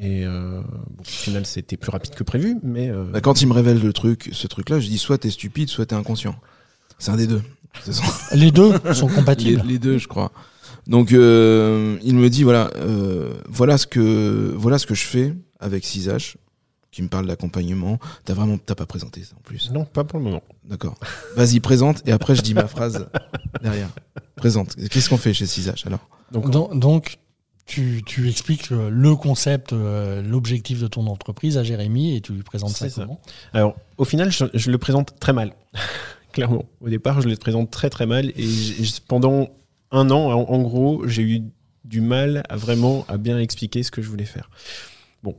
Et euh, au final, c'était plus rapide que prévu, mais. Euh... Bah, quand il me révèle le truc, ce truc-là, je dis soit t'es stupide, soit t'es inconscient. C'est un des deux. Les deux sont compatibles. Les, deux, je crois. Donc, euh, il me dit voilà, euh, voilà ce que voilà ce que je fais avec 6H, qui me parle d'accompagnement. T'as vraiment t'as pas présenté ça en plus Non, pas pour le moment. D'accord. Vas-y, présente et après je dis ma phrase derrière. Présente. Qu'est-ce qu'on fait chez 6H alors? Donc, donc, donc tu, tu, expliques le concept, l'objectif de ton entreprise à Jérémy et tu lui présentes ça, comment Alors, au final, je, le présente très mal. Clairement. Au départ, je le présente très très mal et pendant un an, en gros, j'ai eu du mal à vraiment à bien expliquer ce que je voulais faire. Bon,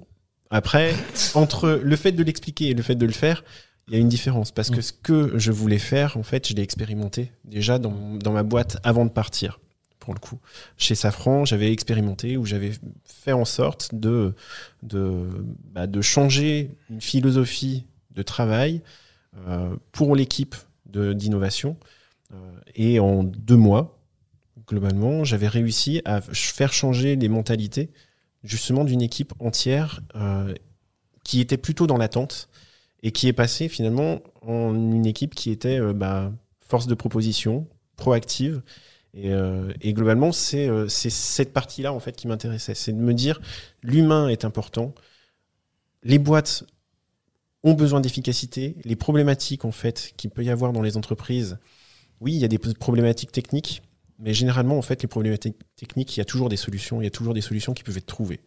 après, entre le fait de l'expliquer et le fait de le faire, il y a une différence parce que mm. ce que je voulais faire, en fait, je l'ai expérimenté déjà dans, dans, ma boîte avant de partir. Le coup, chez Safran, j'avais expérimenté où j'avais fait en sorte de bah, changer une philosophie de travail euh, pour l'équipe d'innovation. Euh, et en deux mois, globalement, j'avais réussi à faire changer les mentalités justement d'une équipe entière euh, qui était plutôt dans l'attente et qui est passée finalement en une équipe qui était bah, force de proposition, proactive. Et, euh, globalement, c'est cette partie-là en fait qui m'intéressait, c'est de me dire l'humain est important, les boîtes ont besoin d'efficacité, les problématiques en fait qu'il peut y avoir dans les entreprises. Oui, il y a des problématiques techniques, mais généralement, en fait, les problématiques techniques, il y a toujours des solutions, il y a toujours des solutions qui peuvent être trouvées.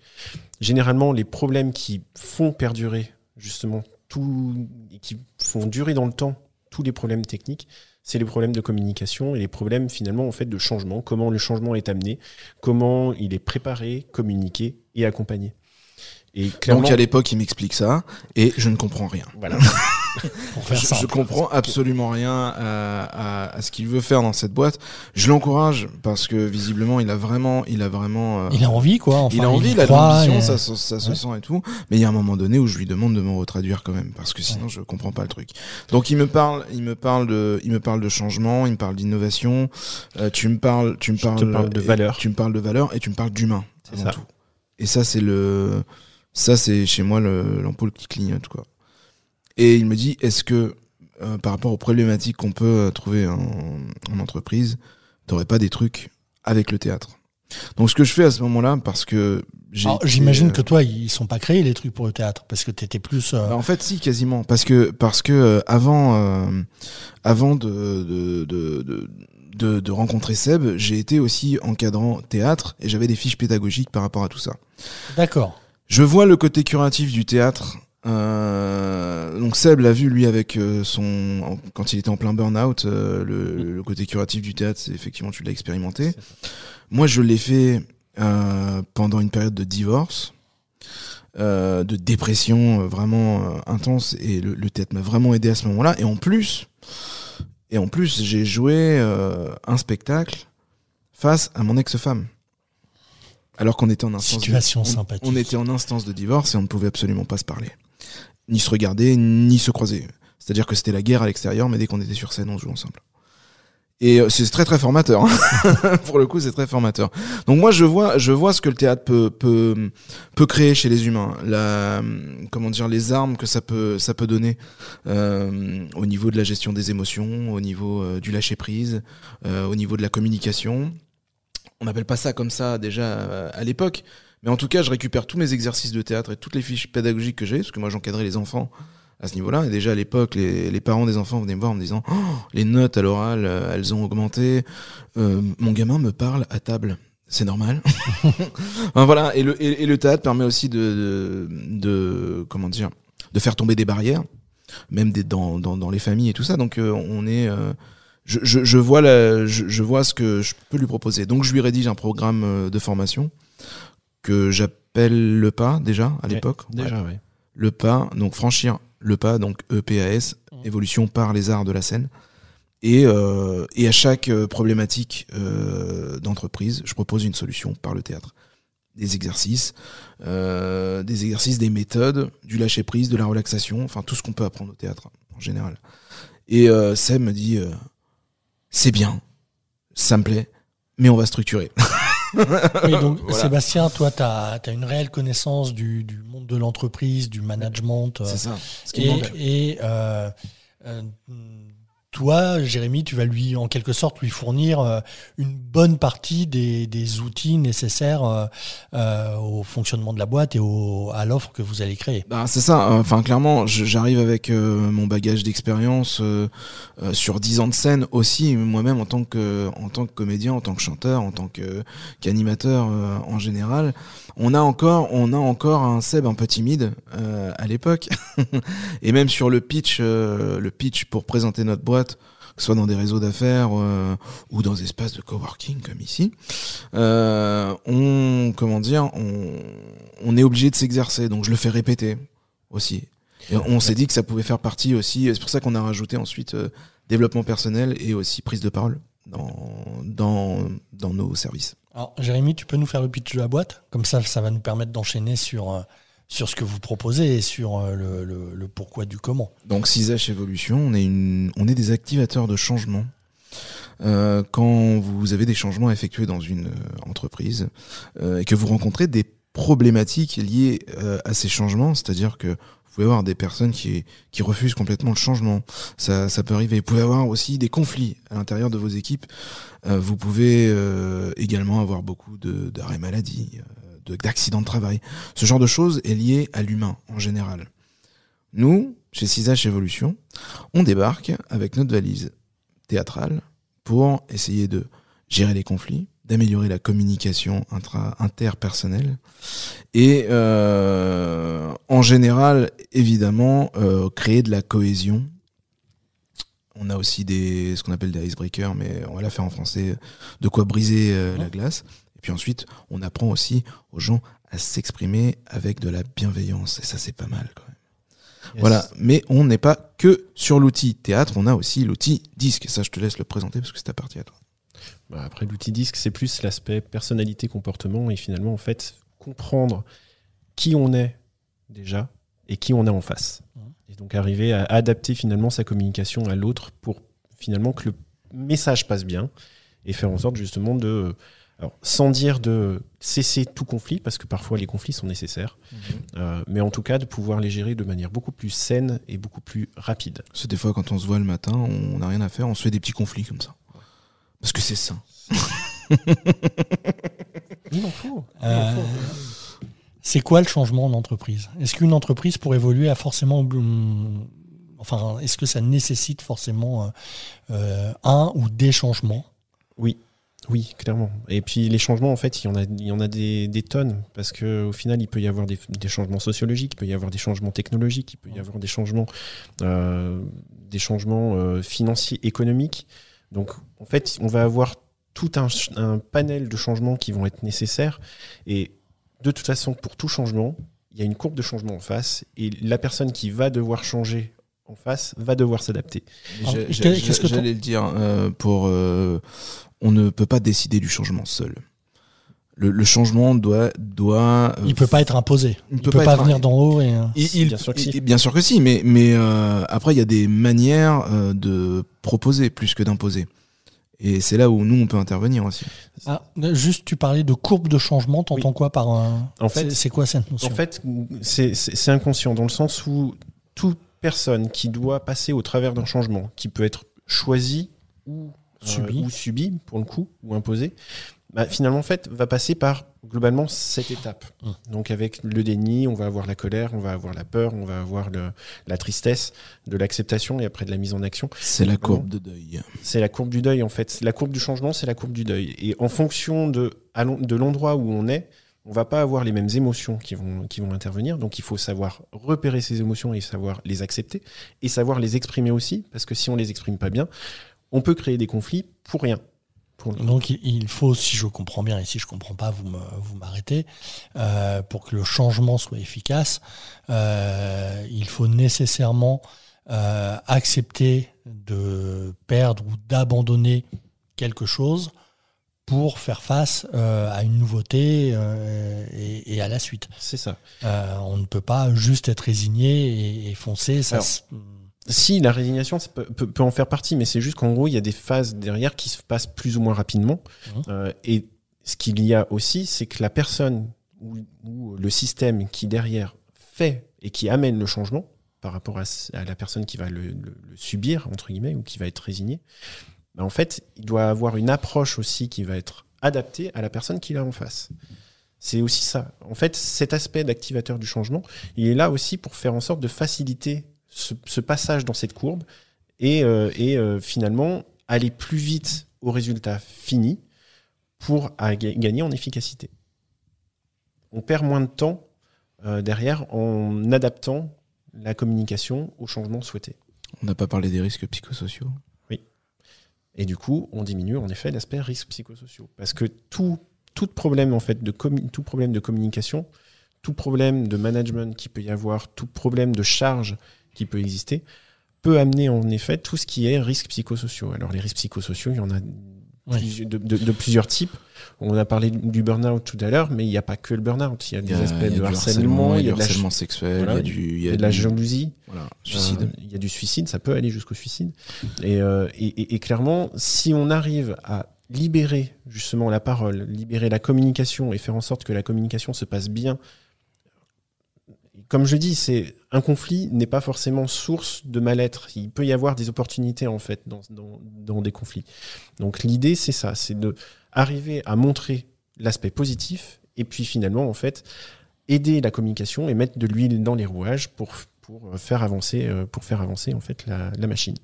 Généralement, les problèmes qui font perdurer, justement, tout, et qui font durer dans le temps tous les problèmes techniques, c'est les problèmes de communication et les problèmes finalement en fait de changement, comment le changement est amené, comment il est préparé, communiqué et accompagné. Et Donc à l'époque, il m'explique ça et je ne comprends rien. Voilà. je, je, comprends absolument rien à, à, ce qu'il veut faire dans cette boîte. Je l'encourage parce que visiblement il a vraiment, il a vraiment, euh, il a envie quoi. il a envie, il, a de l'ambition, ça, ça, se sent et tout. Mais il y a un moment donné où je lui demande de me retraduire quand même parce que sinon je comprends pas le truc. Donc il me parle, il me parle de, il me parle de changement, il me parle d'innovation. Euh, tu me parles, tu me parles de valeur, tu me parles de valeur et tu me parles d'humain. C'est ça. Tout. Et ça c'est le, ça c'est chez moi l'ampoule qui clignote quoi. Et il me dit, est-ce que euh, par rapport aux problématiques qu'on peut euh, trouver en, en entreprise, t'aurais pas des trucs avec le théâtre? Donc ce que je fais à ce moment-là, parce que j'imagine euh, que toi, ils sont pas créés les trucs pour le théâtre, parce que t'étais plus. Bah, en fait, si, quasiment, parce que parce que avant avant de de, de, de de, rencontrer Seb, j'ai été aussi encadrant théâtre et j'avais des fiches pédagogiques par rapport à tout ça. D'accord. Je vois le côté curatif du théâtre euh, donc Seb l'a vu lui avec euh, son quand il était en plein burn-out, euh, le, le, côté curatif du théâtre, c'est effectivement tu l'as expérimenté. Moi, je l'ai fait euh, pendant une période de divorce, de dépression vraiment intense, et le, le théâtre m'a vraiment aidé à ce moment-là. Et en plus, et en plus, j'ai joué un spectacle face à mon ex-femme. Alors qu'on était en instance Situation de, sympathique. on était en instance de divorce et on ne pouvait absolument pas se parler ni se regarder, ni se croiser. C'est-à-dire que c'était la guerre à l'extérieur, mais dès qu'on était sur scène, on jouait ensemble. Et euh, c'est très très formateur. Hein. Pour le coup, c'est très formateur. Donc moi, je vois, je vois ce que le théâtre peut peut peut créer chez les humains. La comment dire, les armes que ça peut ça peut donner euh, au niveau de la gestion des émotions, au niveau euh, du lâcher prise, euh, au niveau de la communication. On n'appelle pas ça comme ça déjà à l'époque, mais en tout cas, je récupère tous mes exercices de théâtre et toutes les fiches pédagogiques que j'ai, parce que moi j'encadrais les enfants à ce niveau-là. Et déjà à l'époque, les, parents des enfants venaient me voir en me disant oh, les notes à l'oral, euh, elles ont augmenté. Euh, mon gamin me parle à table. C'est normal. enfin, voilà. Et le, et, théâtre permet aussi de, de, de, comment dire, de faire tomber des barrières, même des, dans, dans, les familles et tout ça. Donc euh, on est euh, je, je, je, vois la, je, je, vois ce que je peux lui proposer. Donc je lui rédige un programme euh, de formation que j'appelle le pas déjà à l'époque. déjà. Le pas, donc franchir le pas, donc EPAS, mmh. évolution par les arts de la scène. Et, euh, et à chaque euh, problématique euh, d'entreprise, je propose une solution par le théâtre. Des exercices, euh, des exercices, des méthodes, du lâcher prise, de la relaxation, enfin tout ce qu'on peut apprendre au théâtre en général. Et euh, Sam me dit, euh, c'est bien, ça me plaît, mais on va structurer. oui, donc Sébastien, toi, tu as, une réelle connaissance du, du monde de l'entreprise, du management. C'est ça. et, et euh, euh, toi, Jérémy, tu vas lui, en quelque sorte, lui fournir euh, une bonne partie des, outils nécessaires euh, euh, au fonctionnement de la boîte et à l'offre que vous allez créer. Bah, c'est ça. Enfin, clairement, j'arrive avec mon bagage d'expérience sur 10 ans de scène aussi, moi-même en tant que en tant que comédien, en tant que chanteur, en tant qu'animateur en général. On a encore, on a encore un Seb un peu timide à l'époque, et même sur le pitch, le pitch pour présenter notre boîte que ce soit dans des réseaux d'affaires euh, ou dans des espaces de coworking comme ici, euh, on comment dire, on, est obligé de s'exercer. Donc je le fais répéter aussi. Et on s'est dit que ça pouvait faire partie aussi. C'est pour ça qu'on a rajouté ensuite euh, développement personnel et aussi prise de parole dans dans dans nos services. Alors Jérémy, tu peux nous faire le pitch de la boîte? Comme ça, ça va nous permettre d'enchaîner sur sur ce que vous proposez et sur euh, le, pourquoi du comment. Donc 6H Evolution, on est, on est des activateurs de changement. Euh, quand vous avez des changements effectués dans une euh, entreprise et que vous rencontrez des problématiques liées à ces changements, c'est-à-dire que vous pouvez avoir des personnes qui, refusent complètement le changement. Ça, ça peut arriver. Vous pouvez avoir aussi des conflits à l'intérieur de vos équipes. vous pouvez également avoir beaucoup d'arrêts maladie d'accidents de, travail. Ce genre de choses est lié à l'humain en général. Nous, chez 6H Evolution, on débarque avec notre valise théâtrale pour essayer de gérer les conflits, d'améliorer la communication intra interpersonnelle et euh, en général, évidemment, euh, créer de la cohésion. On a aussi des ce qu'on appelle des icebreakers, mais on va la faire en français, de quoi briser euh, la glace. Puis ensuite, on apprend aussi aux gens à s'exprimer avec de la bienveillance. Et ça, c'est pas mal quand même. Voilà, mais on n'est pas que sur l'outil théâtre, on a aussi l'outil disque. Ça, je te laisse le présenter parce que c'est ta partie à toi. Bah, après, l'outil disque, c'est plus l'aspect personnalité, comportement et finalement, en fait, comprendre qui on est déjà et qui on est en face. Mmh. Et donc, arriver à adapter finalement sa communication à l'autre pour finalement que le message passe bien et faire en sorte justement de sans dire de cesser tout conflit, parce que parfois les conflits sont nécessaires, mhm. euh, mais en tout cas de pouvoir les gérer de manière beaucoup plus saine et beaucoup plus rapide. C'est des fois quand on se voit le matin, on n'a rien à faire, on se fait des petits conflits comme ça. Parce que c'est sain. Il en faut. Euh, c'est quoi le changement en entreprise? Est-ce qu'une entreprise pour évoluer a forcément hum, enfin, est-ce que ça nécessite forcément euh, un ou des changements? Oui, oui, clairement. Et puis les changements, en fait, il y en a, il y en a des, des tonnes, parce qu'au final, il peut y avoir des, des, changements sociologiques, il peut y avoir des changements technologiques, il peut y avoir des changements, euh, des changements euh, financiers, économiques. Donc, en fait, on va avoir tout un, un, panel de changements qui vont être nécessaires. Et de toute façon, pour tout changement, il y a une courbe de changement en face, et la personne qui va devoir changer en face va devoir s'adapter. J'allais le dire euh, pour euh, on ne peut pas décider du changement seul. Le, changement doit doit. Euh, il peut pas être imposé. Il, ne peut, pas, venir d'en haut et. bien, sûr que si. bien sûr que si, mais mais après il y a des manières de proposer plus que d'imposer. Et c'est là où nous, on peut intervenir aussi. Ah, juste, tu parlais de courbe de changement. T'entends quoi par un... En fait, c'est quoi cette notion? En fait, c'est inconscient dans le sens où tout personne qui doit passer au travers d'un changement, qui peut être choisi ou, euh, subi. ou subi, pour le coup, ou imposé, bah, finalement, en fait, va passer par globalement cette étape. Hum. Donc, avec le déni, on va avoir la colère, on va avoir la peur, on va avoir le, la tristesse, de l'acceptation et après de la mise en action. C'est la courbe de deuil. C'est la courbe du deuil, en fait. La courbe du changement, c'est la courbe du deuil. Et en fonction de, de l'endroit où on est, on va pas avoir les mêmes émotions qui vont, qui vont intervenir. Donc il faut savoir repérer ces émotions et savoir les accepter et savoir les exprimer aussi, parce que si on les exprime pas bien, on peut créer des conflits pour rien. Donc il faut, si je comprends bien, et si je comprends pas, vous vous m'arrêtez, euh, pour que le changement soit efficace, euh, il faut nécessairement euh, accepter de perdre ou d'abandonner quelque chose pour faire face euh, à une nouveauté euh, et, à la suite. C'est ça. Euh, on ne peut pas juste être résigné et, foncer. Ça Si, la résignation peut, peut, en faire partie, mais c'est juste qu'en gros, il y a des phases derrière qui se passent plus ou moins rapidement. Mmh. et ce qu'il y a aussi, c'est que la personne ou, ou, le système qui derrière fait et qui amène le changement par rapport à, la personne qui va le, subir, entre guillemets, ou qui va être résignée, bah, en fait, il doit avoir une approche aussi qui va être adaptée à la personne qu'il a en face. C'est aussi ça. En fait, cet aspect d'activateur du changement, il est là aussi pour faire en sorte de faciliter ce, passage dans cette courbe et, euh, euh, finalement aller plus vite au résultat fini pour gagner en efficacité. On perd moins de temps euh, derrière en adaptant la communication au changement souhaité. On n'a pas parlé des risques psychosociaux. Oui. Et du coup, on diminue en effet l'aspect risques psychosociaux. Parce que tout tout problème en fait de tout problème de communication, tout problème de management qui peut y avoir, tout problème de charge qui peut exister, peut amener en effet tout ce qui est risques psychosociaux. Alors les risques psychosociaux, il y en a de, plusieurs types. On a parlé du burn-out tout à l'heure, mais il n'y a pas que le burn-out. Il y a des aspects de harcèlement, il y a du harcèlement sexuel, il y a du, il y a de la jalousie, voilà, suicide. Euh, il y a du suicide, ça peut aller jusqu'au suicide. Et, euh, et, et, clairement, si on arrive à libérer justement la parole, libérer la communication et faire en sorte que la communication se passe bien. Comme je dis, c'est un conflit n'est pas forcément source de mal-être. Il peut y avoir des opportunités en fait dans, dans, des conflits. Donc l'idée c'est ça, c'est de arriver à montrer l'aspect positif et puis finalement en fait aider la communication et mettre de l'huile dans les rouages pour, pour faire avancer euh, pour faire avancer en fait la, machine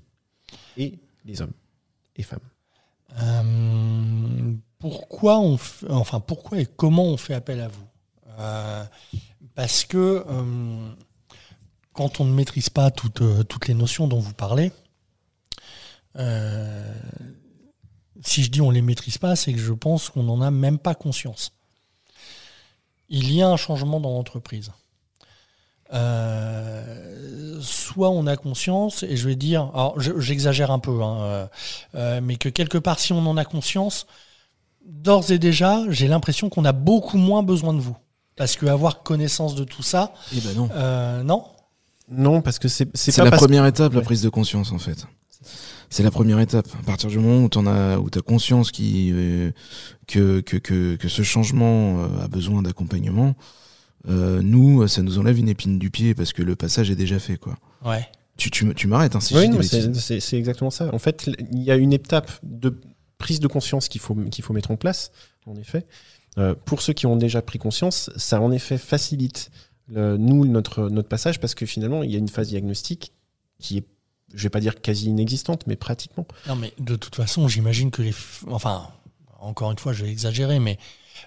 et les hommes et femmes. Euh, pourquoi on enfin pourquoi et comment on fait appel à vous? Euh, Parce que quand on ne maîtrise pas toutes, toutes les notions dont vous parlez, si je dis on les maîtrise pas, c'est que je pense qu'on n'en a même pas conscience. Il y a un changement dans l'entreprise. Euh, soit on a conscience, et je vais dire, alors j'exagère un peu, hein, euh, euh, mais que quelque part, si on en a conscience, d'ores et déjà, j'ai l'impression qu'on a beaucoup moins besoin de vous. Parce que avoir connaissance de tout ça, eh ben non. non Non, parce que c'est c'est la première étape, la prise de conscience en fait. C'est la première étape. À partir du moment où tu as où as conscience qui que, que, que que ce changement a besoin d'accompagnement, euh, nous, ça nous enlève une épine du pied parce que le passage est déjà fait, quoi. Ouais. Tu, tu, tu m'arrêtes, hein, si oui, c'est exactement ça. En fait, il y a une étape de prise de conscience qu'il faut, qu'il faut mettre en place, en effet. Euh, pour ceux qui ont déjà pris conscience, ça en effet facilite nous notre, notre passage parce que finalement, il y a une phase diagnostique qui est je vais pas dire quasi inexistante, mais pratiquement. Non, mais de toute façon, j'imagine que les. Enfin, encore une fois, je vais exagérer, mais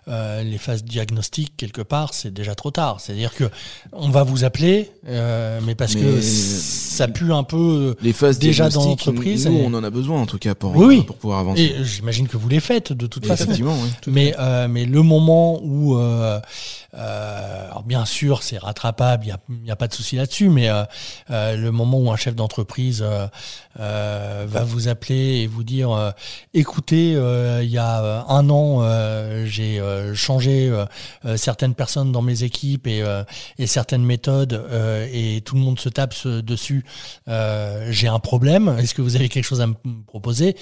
euh, les phases diagnostiques quelque part c'est déjà trop tard. C'est à dire que on va vous appeler euh, mais parce que ça pue un peu les phases déjà dans l'entreprise nous, on en a besoin en tout cas pour, oui, pour pouvoir avancer. Et j'imagine que vous les faites de toute façon. oui, mais euh, mais le moment où alors bien sûr c'est rattrapable il n'y a, a, pas de souci là-dessus mais le moment où un chef d'entreprise va vous appeler et vous dire écoutez il y a un an j'ai euh, changer euh, euh, certaines personnes dans mes équipes et, et certaines méthodes et tout le monde se tape dessus, j'ai un problème. Est-ce que vous avez quelque chose à me proposer?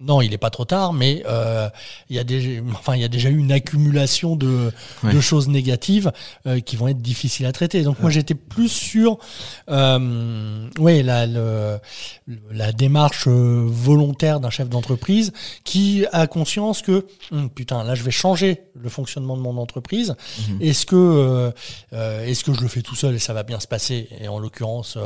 Non, il n'est pas trop tard, mais euh, il, y a déjà, enfin, il y a déjà eu une accumulation de, de choses négatives euh, qui vont être difficiles à traiter. Donc moi j'étais plus sur euh, ouais, la, le, la démarche volontaire d'un chef d'entreprise qui a conscience que hum, putain là je vais changer le fonctionnement de mon entreprise. Mhm. Est-ce que est-ce que je le fais tout seul et ça va bien se passer? Et en l'occurrence,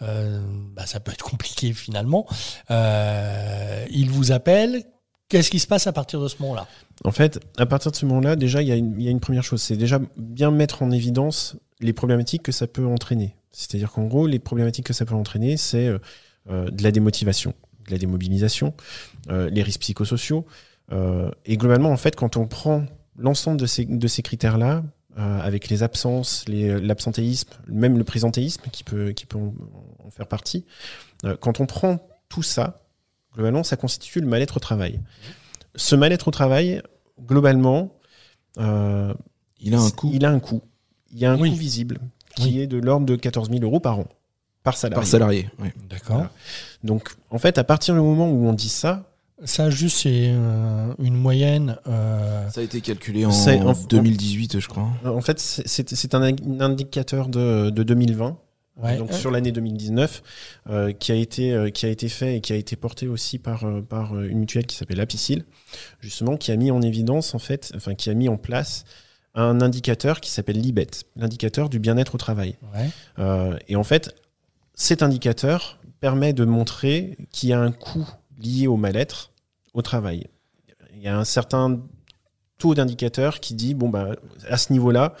bah, ça peut être compliqué finalement. il vous vous appelle. Qu'est-ce qui se passe à partir de ce moment-là? En fait, à partir de ce moment-là, déjà, il y, a une première chose. C'est déjà bien mettre en évidence les problématiques que ça peut entraîner. C'est-à-dire qu'en gros, les problématiques que ça peut entraîner, c'est euh, euh, de la démotivation, de la démobilisation, euh, les risques psychosociaux. et globalement, en fait, quand on prend l'ensemble de ces, critères-là, avec les absences, l'absentéisme, même le présentéisme qui peut en faire partie, quand on prend tout ça, Globalement, ça constitue le mal-être au travail. Ce mal-être au travail, globalement, euh, il a un coût. Il a un coût. Il y a un coût visible qui est de l'ordre de 14 000 euros par an. Par salarié. Par salarié, oui. D'accord. Donc, en fait, à partir du moment où on dit ça, ça, juste, c'est euh, une moyenne. Euh, ça a été calculé en, 2018, je crois. En fait, c'est un indicateur de, de 2020 donc sur l'année 2019, qui a été qui a été fait et qui a été porté aussi par par une mutuelle qui s'appelle Apicil, justement, qui a mis en évidence en fait, enfin qui a mis en place un indicateur qui s'appelle l'IBET, l'indicateur du bien-être au travail. et en fait, cet indicateur permet de montrer qu'il y a un coût lié au mal-être au travail. Il y a un certain taux d'indicateur qui dit bon bah à ce niveau-là,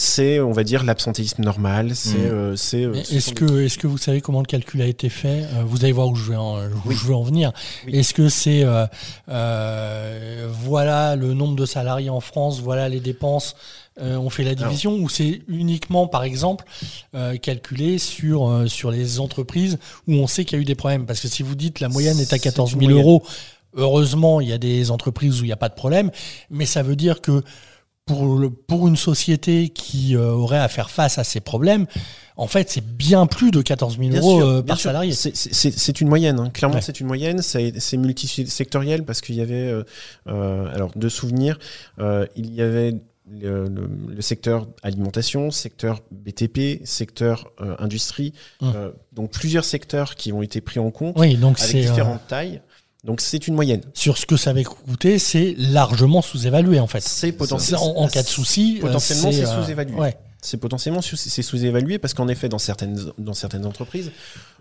c'est, on va dire, l'absentéisme normal. C'est, mm. euh, c'est. Euh, est-ce que, est-ce que vous savez comment le calcul a été fait? Euh, Vous allez voir où je vais en, où je veux en venir. Est-ce que c'est, voilà le nombre de salariés en France, voilà les dépenses, on fait la division, ou c'est uniquement, par exemple, calculé sur sur les entreprises où on sait qu'il y a eu des problèmes? Parce que si vous dites la moyenne est à 14 000 euros. Heureusement, il y a des entreprises où il n'y a pas de problème, mais ça veut dire que pour, pour une société qui euh, aurait à faire face à ces problèmes, en fait, c'est bien plus de 14 000 euros euh, par salarié. C'est une moyenne, hein. clairement, c'est une moyenne. C'est multisectoriel parce qu'il y avait, euh, alors, de souvenirs, il y avait le, secteur alimentation, secteur BTP, secteur industrie, hum. donc plusieurs secteurs qui ont été pris en compte oui, donc avec différentes tailles. Donc c'est une moyenne. Sur ce que ça va coûter, c'est largement sous-évalué en fait. C'est potentiellement en, cas de souci. Euh, potentiellement c'est euh, sous-évalué. C'est potentiellement c'est sous-évalué parce qu'en effet dans certaines dans certaines entreprises.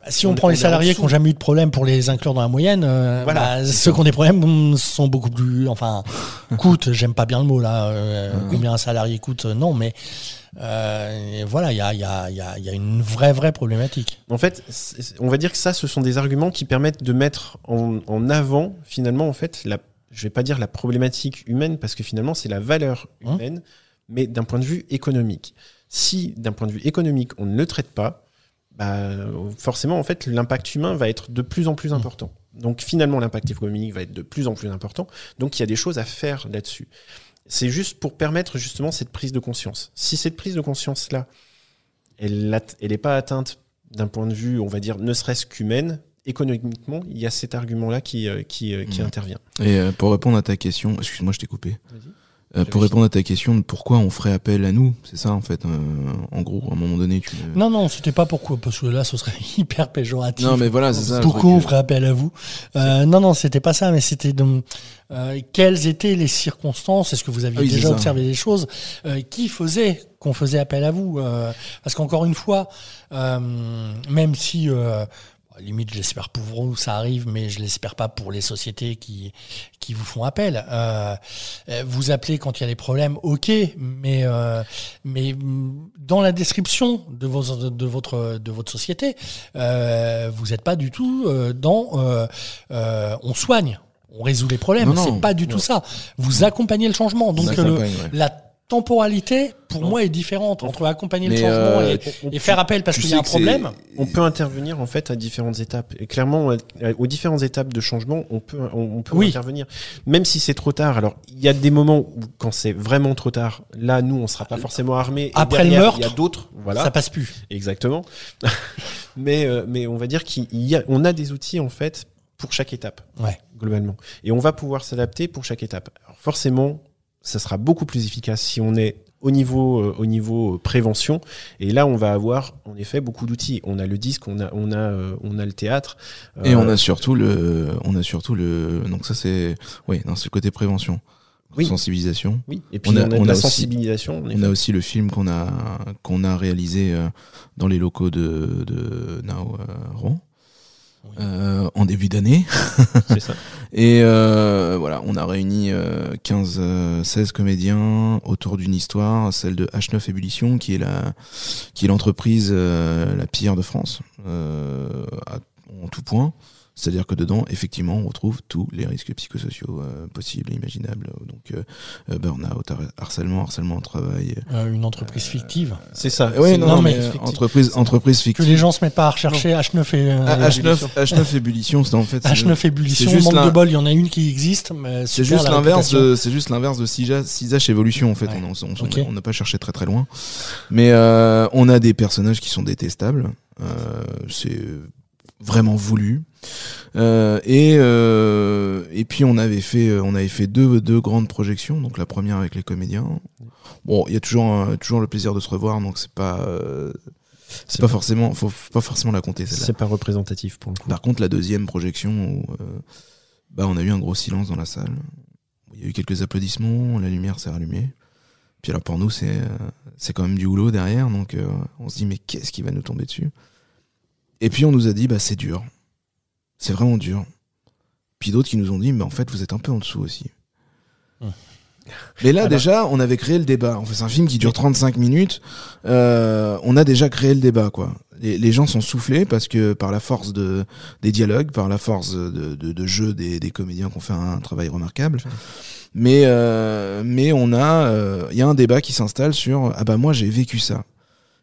Si on, prend les salariés qui n'ont jamais eu de problème pour les inclure dans la moyenne, euh, voilà, bah, ceux qui ont des problèmes sont beaucoup plus, enfin, coûtent. J'aime pas bien le mot là. combien un salarié coûte, non, mais euh, voilà, il y a, y, a, y a, une vraie, vraie problématique. En fait, on va dire que ça, ce sont des arguments qui permettent de mettre en, en avant, finalement, en fait, la, je vais pas dire la problématique humaine, parce que finalement, c'est la valeur hein humaine, mais d'un point de vue économique. Si, d'un point de vue économique, on ne le traite pas, bah, forcément, en fait, l'impact humain va être de plus en plus important. Donc, finalement, l'impact économique va être de plus en plus important. Donc, il y a des choses à faire là-dessus. C'est juste pour permettre justement cette prise de conscience. Si cette prise de conscience-là, elle n'est pas atteinte d'un point de vue, on va dire, ne serait-ce qu'humaine, économiquement, il y a cet argument-là qui, euh, qui, euh, qui intervient. Et euh, pour répondre à ta question, excuse-moi, je t'ai coupé. Euh, pour répondre à ta question de pourquoi on ferait appel à nous, c'est ça en fait. Euh, en gros, à un moment donné, tu. Non, non, c'était pas pourquoi, parce que là, ce serait hyper péjoratif. Non, mais voilà, c'est ça. Pourquoi on ferait appel à vous euh, Non, non, c'était pas ça, mais c'était donc euh, quelles étaient les circonstances Est-ce que vous aviez ah déjà observé des choses qui faisaient qu'on faisait appel à vous Parce qu'encore une fois, même si limite, j'espère pour vous, ça arrive, mais je l'espère pas pour les sociétés qui, qui vous font appel. Euh, vous appelez quand il y a des problèmes, ok, mais, euh, mais dans la description de, vos, de, votre, de votre société, euh, vous n'êtes pas du tout euh, dans euh, on soigne. On résout les problèmes, c'est pas du tout ça. Vous accompagnez le changement. Donc le, la temporalité, pour moi, est différente entre accompagner le changement euh, et, faire appel parce qu'il y a un problème. On peut intervenir en fait à différentes étapes. Et clairement, euh, aux différentes étapes de changement, on peut, on, peut intervenir. Même si c'est trop tard. Alors, il y a des moments où, quand c'est vraiment trop tard, là, nous, on sera pas forcément armés. Après le meurtre, il y a d'autres. Voilà. Ça passe plus. Exactement. mais, euh, mais on va dire qu'il y a, on a des outils en fait pour chaque étape. Ouais. Globalement. Et on va pouvoir s'adapter pour chaque étape. Alors forcément, ça sera beaucoup plus efficace si on est au niveau, euh, au niveau euh, prévention. Et là, on va avoir en effet beaucoup d'outils. On a le disque, on a, on a, euh, on a le théâtre. Et on a surtout le, on a surtout le. Donc ça c'est, oui, c'est le côté prévention. Oui. sensibilisation. Oui. Et puis on a, la sensibilisation. On a aussi le film qu'on a qu'on a réalisé dans les locaux de de Nao Rouen. Euh, en début d'année. Et euh, voilà, on a réuni 15, euh, 16 comédiens autour d'une histoire, celle de H9 Ébullition, qui est la, qui est l'entreprise la pire de France, en tout point. C'est-à-dire que dedans, effectivement, on retrouve tous les risques psychosociaux euh, possibles et imaginables. Donc, euh, euh burn-out, harcèlement, harcèlement au travail. Euh, une entreprise fictive. C'est ça. Oui, non, mais, entreprise, entreprise fictive. Que les gens se mettent pas à rechercher H9 et H9, H9 ébullition, c'est en fait. H9 ébullition, manque de bol, il y en a une qui existe. C'est juste l'inverse de, c'est juste l'inverse de 6H évolution en fait. On n'a pas cherché très très loin, mais on a des personnages qui sont détestables. c'est vraiment voulu. Euh, et, euh, et puis on avait fait, on avait fait deux, deux grandes projections. Donc la première avec les comédiens. Bon, il y a toujours, toujours le plaisir de se revoir, donc c'est pas, C'est pas forcément, faut pas forcément la compter. C'est pas représentatif pour le coup. Par contre, la deuxième projection, où, euh, bah, on a eu un gros silence dans la salle. Il y a eu quelques applaudissements, la lumière s'est rallumée. Puis alors pour nous, c'est euh, c'est quand même du houlot derrière, donc euh, on se dit mais qu'est-ce qui va nous tomber dessus? Et puis on nous a dit bah c'est dur, c'est vraiment dur. Puis d'autres qui nous ont dit mais en fait vous êtes un peu en dessous aussi. Mais là, déjà, on avait créé le débat. En fait, c'est un film qui dure 35 minutes. Euh, on a déjà créé le débat, quoi. Les, les, gens sont soufflés parce que par la force de, des dialogues, par la force de, de, de jeu des, des comédiens qui ont fait un travail remarquable. Mais, euh, mais on a, il euh, y a un débat qui s'installe sur ah bah moi j'ai vécu ça.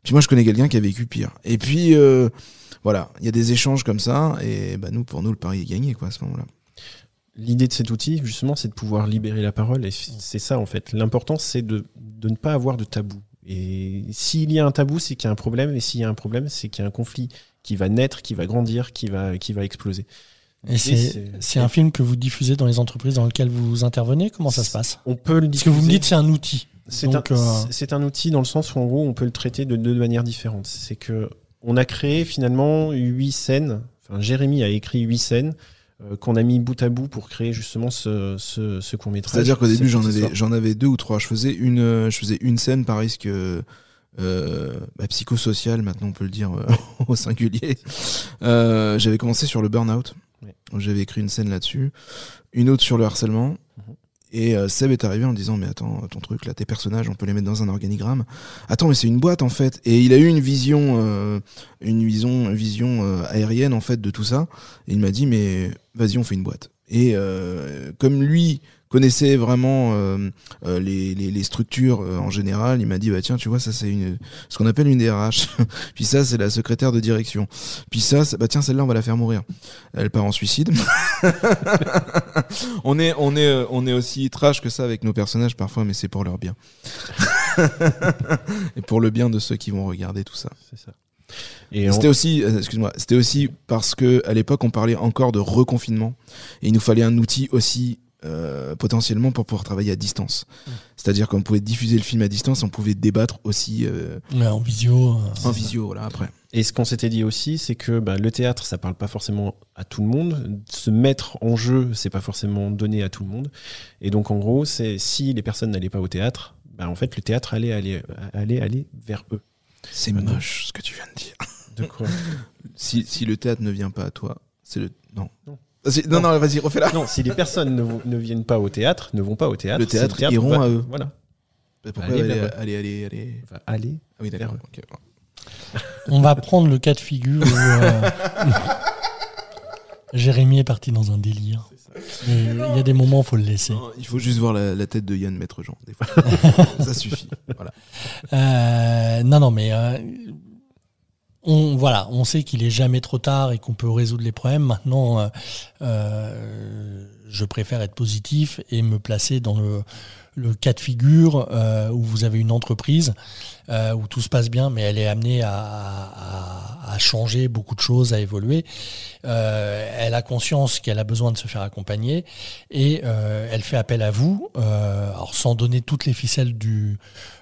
Puis moi je connais quelqu'un qui a vécu pire. Et puis voilà, il y a des échanges comme ça et bah nous pour nous le pari est gagné quoi à ce moment-là. L'idée de cet outil, justement, c'est de pouvoir libérer la parole. Et c'est ça, en fait. L'important, c'est de, de, ne pas avoir de tabou. Et s'il y a un tabou, c'est qu'il y a un problème. Et s'il y a un problème, c'est qu'il y a un conflit qui va naître, qui va grandir, qui va, qui va exploser. Et c'est un film que vous diffusez dans les entreprises dans lesquelles vous intervenez? Comment ça se passe? On peut le diffuser. Parce que vous me dites c'est un outil. C'est un, euh, un, outil dans le sens où en gros on peut le traiter de deux manières différentes. C'est que on a créé finalement huit scènes. Enfin, Jérémy a écrit huit scènes euh, qu'on a mis bout à bout pour créer justement ce, ce, ce court métrage. C'est-à-dire qu'au début j'en avais, j'en avais deux ou trois. Je faisais une, euh, je faisais une scène par risque euh, bah, psychosocial, maintenant on peut le dire au singulier. j'avais commencé sur le burn-out. J'avais écrit une scène là-dessus, une autre sur le harcèlement. Et euh, Seb est arrivé en disant mais attends ton truc là tes personnages on peut les mettre dans un organigramme. Attends mais c'est une boîte en fait. Et il a eu une vision euh, une vision vision euh, aérienne en fait de tout ça. Et il m'a dit mais vas-y on fait une boîte. Et comme lui connaissait vraiment euh, euh, les, les, les, structures euh, en général. Il m'a dit bah tiens tu vois ça c'est une ce qu'on appelle une DRH. Puis ça c'est la secrétaire de direction. Puis ça bah tiens celle-là on va la faire mourir. Elle part en suicide. on est on est on est aussi trash que ça avec nos personnages parfois mais c'est pour leur bien. Et pour le bien de ceux qui vont regarder tout ça. C'est ça. Et c'était aussi, excuse-moi, c'était aussi parce que à l'époque on parlait encore de reconfinement et il nous fallait un outil aussi euh, potentiellement pour pouvoir travailler à distance. Mmh. C'est-à-dire qu'on pouvait diffuser le film à distance, on pouvait débattre aussi euh, en visio. Euh, en visio, voilà, après. Et ce qu'on s'était dit aussi, c'est que bah, le théâtre, ça parle pas forcément à tout le monde. Se mettre en jeu, c'est pas forcément donné à tout le monde. Et donc, en gros, c'est si les personnes n'allaient pas au théâtre, bah, en fait, le théâtre allait aller, aller, aller vers eux. C'est moche ce que tu viens de dire. De quoi? Si, si le théâtre ne vient pas à toi, c'est le. Non. non. Non, non, vas-y, refais-la. Non, si les personnes ne, ne, viennent pas au théâtre, ne vont pas au théâtre, le théâtre, iront à eux. Voilà. Pourquoi allez, allez, allez, allez, allez. Enfin, allez. Ah oui, d'accord. Okay. On va prendre le cas de figure où euh, Jérémy est parti dans un délire. Il y a des moments, il faut le laisser. Non, il faut juste voir la, la, tête de Yann Maître Jean. Des fois. Ça suffit. Voilà. Euh, non, non, mais euh, on, voilà, on sait qu'il est jamais trop tard et qu'on peut résoudre les problèmes. Maintenant, euh, euh, je préfère être positif et me placer dans le, cas de figure euh, où vous avez une entreprise euh, où tout se passe bien, mais elle est amenée à, à, à changer beaucoup de choses, à évoluer. Euh, elle a conscience qu'elle a besoin de se faire accompagner et euh, elle fait appel à vous, euh, alors sans donner toutes les ficelles du,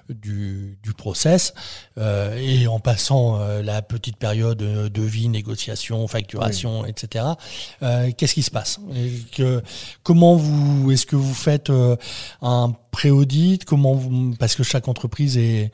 du, du process euh, et en passant la petite période de vie, négociation, facturation, oui. etc. Qu'est-ce qui se passe? Que, Comment vous est-ce que vous faites un pré-audit Comment vous parce que chaque entreprise est,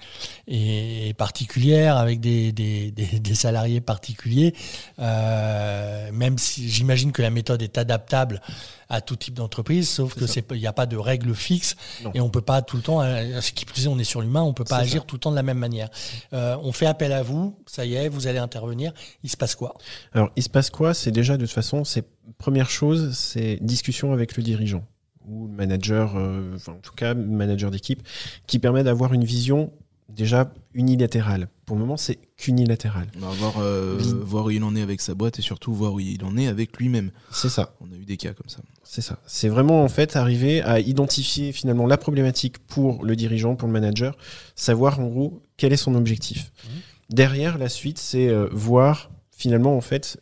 est particulière avec des, des, des, des salariés particuliers. Euh, même si j'imagine que la méthode est adaptable à tout type d'entreprise, sauf que c'est il n'y a pas de règles fixes et on peut pas tout le temps. Euh, ce qui plus est, on est sur l'humain, on peut pas agir ça. tout le temps de la même manière. Euh, on fait appel à vous, ça y est, vous allez intervenir. Il se passe quoi? Alors, il se passe quoi? C'est déjà de toute façon, c'est première chose, c'est discussion avec le dirigeant ou le manager, euh, enfin, en tout cas manager d'équipe, qui permet d'avoir une vision déjà unilatérale. Pour le moment, c'est qu'unilatéral. On va voir, euh, voir où il en est avec sa boîte et surtout voir où il en est avec lui-même. C'est ça. On a eu des cas comme ça. C'est ça. C'est vraiment en fait arriver à identifier finalement la problématique pour le dirigeant, pour le manager, savoir en gros quel est son objectif. Mmh. Derrière, la suite, c'est euh, voir finalement en fait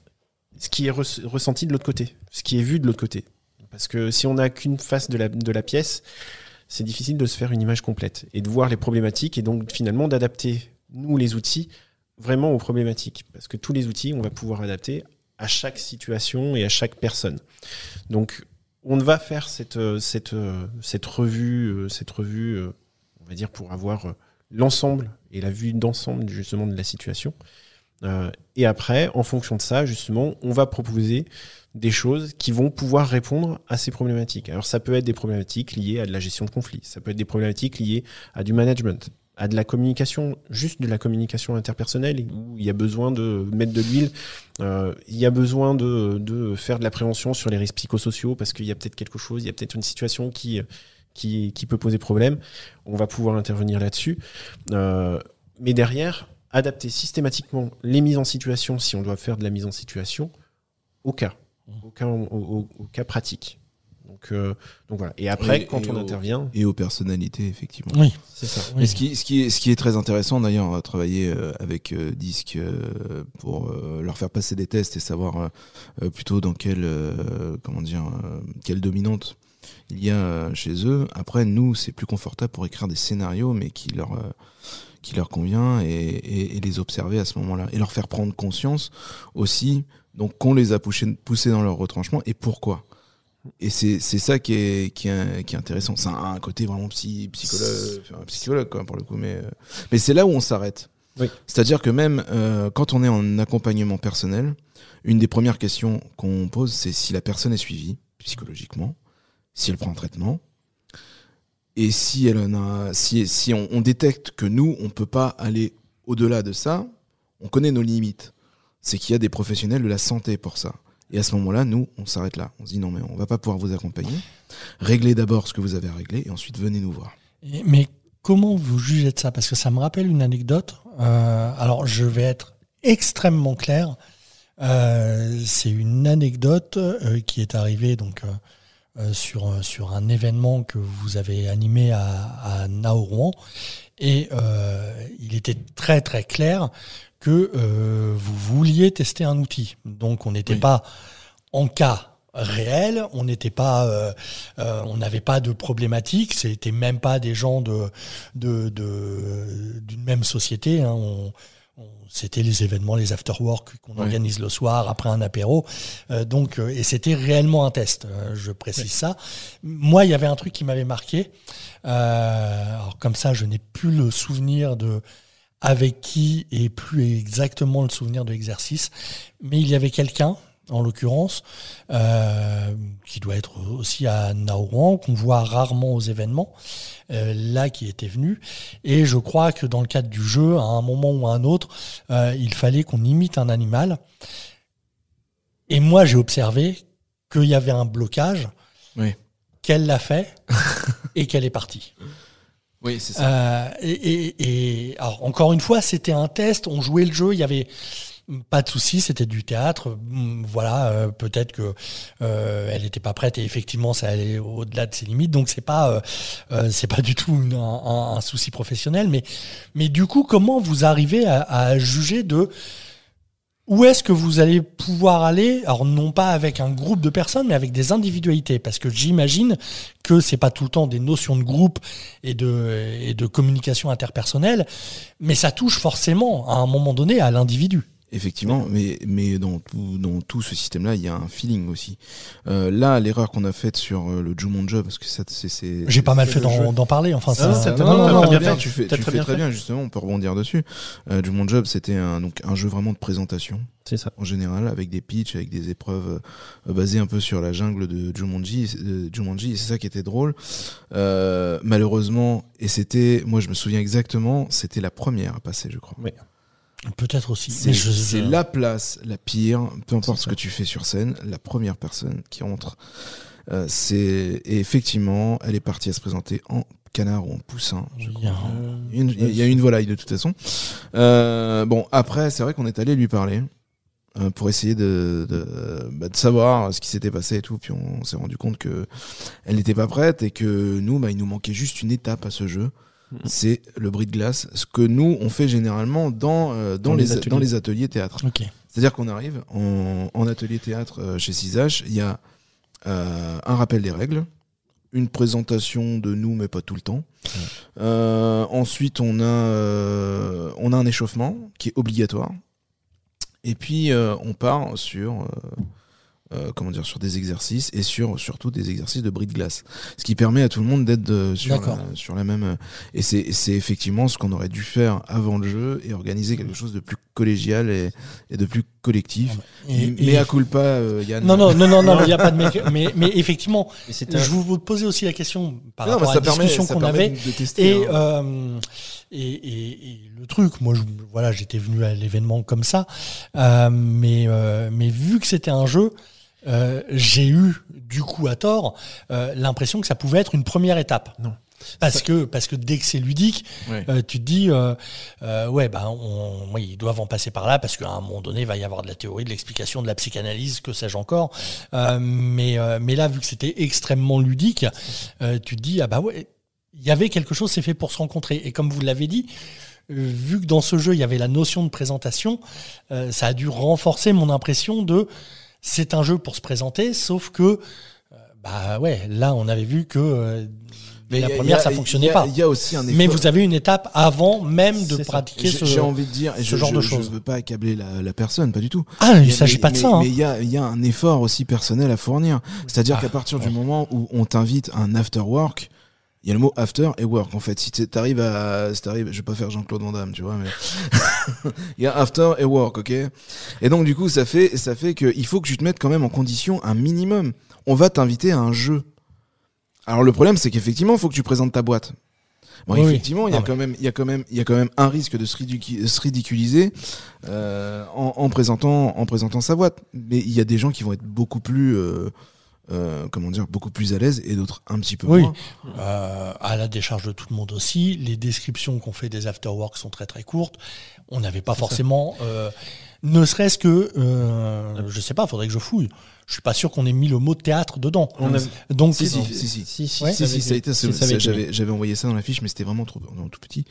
ce qui est re ressenti de l'autre côté, ce qui est vu de l'autre côté. Parce que si on n'a qu'une face de la, pièce, c'est difficile de se faire une image complète et de voir les problématiques et donc finalement d'adapter, nous, les outils, vraiment aux problématiques. Parce que tous les outils, on va pouvoir adapter à chaque situation et à chaque personne. Donc, on va faire cette, cette, cette revue, cette revue, on va dire, pour avoir l'ensemble et la vue d'ensemble justement de la situation. Euh, et après, en fonction de ça, justement, on va proposer des choses qui vont pouvoir répondre à ces problématiques. Alors ça peut être des problématiques liées à de la gestion de conflits, ça peut être des problématiques liées à du management, à de la communication, juste de la communication interpersonnelle, où il y a besoin de mettre de l'huile, euh, il y a besoin de, faire de la prévention sur les risques psychosociaux, parce qu'il y a peut-être quelque chose, il y a peut-être une situation qui, peut poser problème, on va pouvoir intervenir là-dessus. Euh, mais derrière, adapter systématiquement les mises en situation, si on doit faire de la mise en situation, au cas, au cas, au, cas pratique. Donc, euh, donc voilà. Et après, quand on intervient. Et aux personnalités, effectivement. Oui, c'est ça. Et ce qui, ce, qui est, ce qui est très intéressant, d'ailleurs, à travailler euh, avec euh, Disque pour leur faire passer des tests et savoir plutôt dans quelle, comment dire, quelle dominante il y a chez eux. Après, nous, c'est plus confortable pour écrire des scénarios, mais qui leur qui leur convient et, les observer à ce moment-là et leur faire prendre conscience aussi donc qu'on les a poussés, dans leur retranchement et pourquoi. Et c'est ça qui est, qui est, qui est intéressant. C'est un, côté vraiment psy, psychologue, psychologue quoi, pour le coup, mais, euh, mais c'est là où on s'arrête. C'est-à-dire que même euh, quand on est en accompagnement personnel, une des premières questions qu'on pose, c'est si la personne est suivie psychologiquement, si elle prend un traitement, et si, on, détecte que nous, on ne peut pas aller au-delà de ça, on connaît nos limites. C'est qu'il y a des professionnels de la santé pour ça. Et à ce moment-là, nous, on s'arrête là. On se dit non, mais on va pas pouvoir vous accompagner. Réglez d'abord ce que vous avez à régler et ensuite venez nous voir. Mais comment vous jugez de ça? Parce que ça me rappelle une anecdote. Euh, alors, je vais être extrêmement clair. Euh, c'est une anecdote euh, qui est arrivée donc sur, euh, sur un événement que vous avez animé à, à Naorouan. Et euh, il était très très clair que vous vouliez tester un outil. Donc on n'était pas en cas réel, on n'était pas, on n'avait pas de problématique, c'était même pas des gens de d'une de, même société. Hein. On, c'était les événements, les after-work qu'on organise le soir après un apéro. Euh, donc, euh, et c'était réellement un test. Euh, je précise ça. Moi, il y avait un truc qui m'avait marqué. alors comme ça, je n'ai plus le souvenir de avec qui et plus exactement le souvenir de l'exercice, mais il y avait quelqu'un en l'occurrence, euh, qui doit être aussi à Naouran, qu'on voit rarement aux événements, euh, là qui était venu. Et je crois que dans le cadre du jeu, à un moment ou à un autre, euh, il fallait qu'on imite un animal. Et moi, j'ai observé qu'il y avait un blocage, oui. qu'elle l'a fait et qu'elle est partie. Oui, c'est ça. et, et, et alors, encore une fois, c'était un test, on jouait le jeu, il y avait pas de souci, c'était du théâtre. Mm, voilà, euh, peut-être que euh, elle n'était pas prête et effectivement ça allait au-delà de ses limites. Donc c'est pas euh, c'est pas du tout un, souci professionnel. Mais du coup, comment vous arrivez à, juger de où est-ce que vous allez pouvoir aller? Alors non pas avec un groupe de personnes, mais avec des individualités, parce que j'imagine que c'est pas tout le temps des notions de groupe et de communication interpersonnelle, mais ça touche forcément à un moment donné à l'individu. Effectivement, mais, mais dans, tout, dans tout ce système-là, il y a un feeling aussi. Euh, là, l'erreur qu'on a faite sur euh, le Jumon Job, parce que ça, c'est. J'ai pas mal fait d'en parler, enfin, ça. Non, non, non, bien tu fais, tu fais très bien, justement, on peut rebondir dessus. Euh, Jumon Job, c'était un, donc, un jeu vraiment de présentation. C'est ça. En général, avec des pitchs, avec des épreuves euh, basées un peu sur la jungle de Jumanji. Jumanji, c'est ça qui était drôle. Euh, malheureusement, et c'était, moi je me souviens exactement, c'était la première à passer, je crois. Oui. Peut-être aussi. C'est la place la pire, peu importe ce que tu fais sur scène, la première personne qui entre. Euh, c'est et effectivement, elle est partie à se présenter en canard ou en poussin. Je il, y a, il, y a, une volaille de toute façon. Euh, bon, après, c'est vrai qu'on est allé lui parler euh, pour essayer de, de, bah, de, savoir ce qui s'était passé et tout. Puis on s'est rendu compte que elle n'était pas prête et que nous, bah, il nous manquait juste une étape à ce jeu. Mm. c'est le bris de glace, ce que nous on fait généralement dans, euh, dans, les, ateliers. dans les ateliers théâtre. C'est-à-dire qu'on arrive en, en, atelier théâtre euh, chez CISH, il y a euh, un rappel des règles, une présentation de nous, mais pas tout le temps. Euh, ensuite, on a, on a un échauffement qui est obligatoire. Et puis, on part sur euh, comment dire, sur des exercices et sur surtout des exercices de bris de glace. Ce qui permet à tout le monde d'être euh, sur, la, sur la même. Euh, et c'est effectivement ce qu'on aurait dû faire avant le jeu et organiser quelque chose de plus collégial et, et de plus collectif. mais à culpa, Yann. Non, non, non, non, il n'y a pas de mais, mais effectivement, je vous posais aussi la question par rapport à la discussion qu'on avait. et, hein. et, et, et, le truc, moi, je, voilà, j'étais venu à l'événement comme ça, mais, mais vu que c'était un jeu, euh, j'ai eu, du coup à tort, euh, l'impression que ça pouvait être une première étape. Non. Parce que, parce que dès que c'est ludique, euh, tu te dis, ouais, bah, on, ils doivent en passer par là, parce qu'à un moment donné, il va y avoir de la théorie, de l'explication, de la psychanalyse, que sais-je encore. mais, mais là, vu que c'était extrêmement ludique, tu te dis, ah bah ouais, il y avait quelque chose, c'est fait pour se rencontrer. Et comme vous l'avez dit, vu que dans ce jeu, il y avait la notion de présentation, ça a dû renforcer mon impression de c'est un jeu pour se présenter, sauf que, euh, bah ouais, là, on avait vu que euh, mais la première, ça fonctionnait pas. Il y a aussi un Mais vous avez une étape avant même de pratiquer ce, J'ai envie de dire, ce genre de choses. Je veux pas accabler la, personne, pas du tout. Ah, il, ne s'agit pas de ça. Hein. Mais il y, a, y a un effort aussi personnel à fournir. C'est-à-dire ah, qu'à partir du moment où on t'invite à un after work, il y a le mot after et work en fait. Si t'arrives à, si t'arrives, je vais pas faire Jean-Claude Van Damme, tu vois, mais il y a after et work, ok? Et donc du coup, ça fait, ça fait que il faut que tu te mettes quand même en condition un minimum. On va t'inviter à un jeu. Alors le problème, c'est qu'effectivement, il faut que tu présentes ta boîte. Bon, effectivement, il y a quand même, il y a quand même, il y a quand même un risque de se, ridiculiser euh, en, en, présentant, en présentant sa boîte. Mais il y a des gens qui vont être beaucoup plus euh, euh, comment dire, beaucoup plus à l'aise et d'autres un petit peu oui. moins. Euh, à la décharge de tout le monde aussi. Les descriptions qu'on fait des afterworks sont très très courtes. On n'avait pas forcément, euh, ne serait-ce que, euh, je sais pas, faudrait que je fouille. Je suis pas sûr qu'on ait mis le mot théâtre dedans. On Donc si si si si si, si, ça a été j'avais j'avais envoyé ça dans la fiche mais c'était vraiment trop tout petit.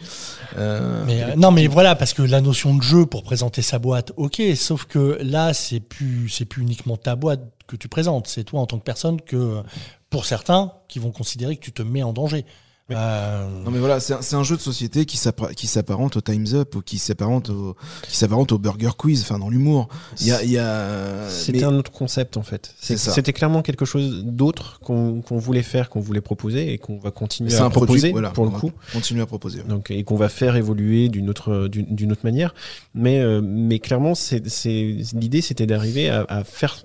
Euh, mais non mais voilà parce que la notion de jeu pour présenter sa boîte, ok, sauf que là c'est plus c'est plus uniquement ta boîte que tu présentes. C'est toi en tant que personne que, pour certains, qui vont considérer que tu te mets en danger. Euh, non mais voilà, c'est un, jeu de société qui s'apparente au Times Up ou qui s'apparente au qui s'apparente au Burger Quiz, enfin dans l'humour. Il y a, y a... C'était un autre concept en fait. C'était clairement quelque chose d'autre qu'on voulait faire, qu'on voulait proposer et qu'on va continuer à proposer pour le coup. Continuer à proposer. Donc et qu'on va faire évoluer d'une autre d'une autre manière. Mais euh, mais clairement, c'est l'idée, c'était d'arriver à, à faire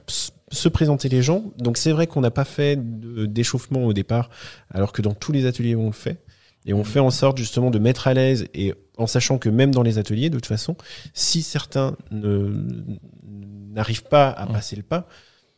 se présenter les gens. Donc c'est vrai qu'on n'a pas fait d'échauffement au départ, alors que dans tous les ateliers on le fait. Et on fait en sorte justement de mettre à l'aise et en sachant que même dans les ateliers, de toute façon, si certains n'arrivent pas à passer le pas,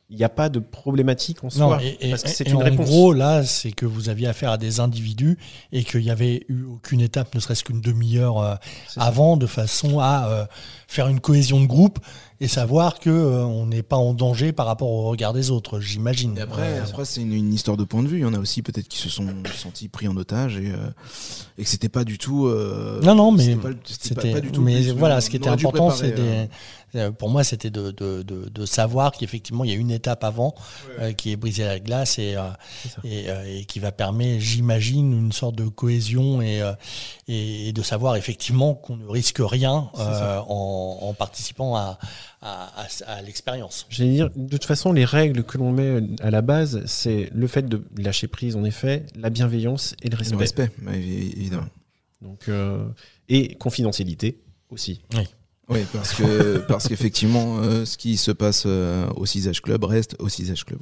il n'y a pas de problématique en soi. parce que c'est une en gros, là, c'est que vous aviez affaire à des individus et qu'il n'y avait eu aucune étape, ne serait-ce qu'une demi-heure euh, avant, de façon à euh, faire une cohésion de groupe et savoir que euh, on n'est pas en danger par rapport au regard des autres, j'imagine. Après, après c'est une, histoire de point de vue. Il y en a aussi peut-être qui se sont sentis pris en otage et, et que c'était pas du tout. non, non, mais c'était pas, du tout. Mais voilà, ce qui était important, c'était euh, pour moi, c'était de, de, de, de, savoir qu'effectivement, il y a une étape avant euh, qui est briser la glace et, euh, et, et, qui va permettre, j'imagine, une sorte de cohésion et, et, de savoir effectivement qu'on ne risque rien en, en, participant à, à, à, l'expérience. J'allais dire, de toute façon, les règles que l'on met à la base, c'est le fait de lâcher prise, en effet, la bienveillance et le respect. Le respect, évidemment. Donc, et confidentialité aussi. Oui. Oui, parce que parce qu'effectivement, euh, ce qui se passe euh, au Cisage Club reste au Cisage Club.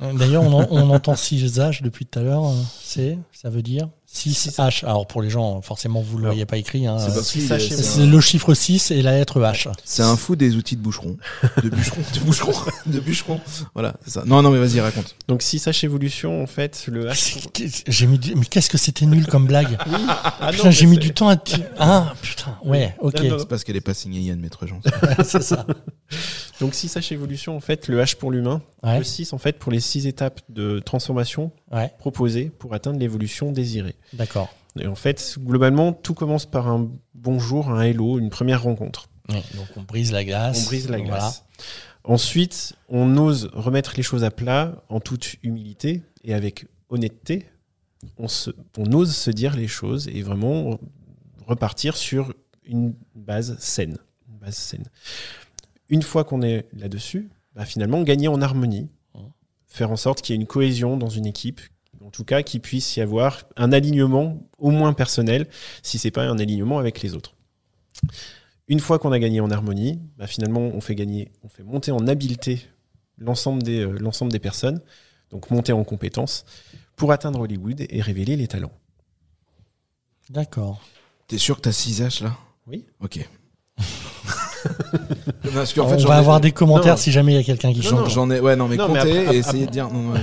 D'ailleurs, on, on, entend Cisage depuis tout à l'heure. Euh, c'est, ça veut dire 6H. Alors pour les gens, forcément, vous ne l'auriez pas écrit. Hein. C'est le chiffre 6 et la lettre H. C'est un fou des outils de boucheron. De bûcheron. de bûcheron. De bûcheron. Voilà, c'est ça. Non, non, mais vas-y, raconte. Donc 6H évolution, en fait, le H. J'ai mis Mais qu'est-ce que c'était nul comme blague ah j'ai mis du temps à. Ah, putain, ouais, ok. C'est parce qu'elle n'est pas signée Yann Maître Jean. c'est ça. Donc 6H évolution, en fait, le H pour l'humain. Le 6, en fait, pour les 6 étapes de transformation proposées pour atteindre l'évolution désirée. D'accord. Et en fait, globalement, tout commence par un bonjour, un hello, une première rencontre. donc on brise la glace. On brise la glace. Ensuite, on ose remettre les choses à plat en toute humilité et avec honnêteté, on, se, on ose se dire les choses et vraiment repartir sur une base saine. Une, base saine. une fois qu'on est là-dessus, bah finalement, gagner en harmonie, faire en sorte qu'il y ait une cohésion dans une équipe, tout cas qu'il puisse y avoir un alignement au moins personnel, si c'est pas un alignement avec les autres. Une fois qu'on a gagné en harmonie, bah finalement on fait gagner, on fait monter en habileté l'ensemble des, euh, l'ensemble des personnes, donc monter en compétences pour atteindre Hollywood et révéler les talents. D'accord. T'es sûr que t'as 6 H là? Oui. Ok. Parce on va avoir des commentaires si jamais il y a quelqu'un qui chante. J'en ai, ouais, non, mais compter et essayer de dire. Non,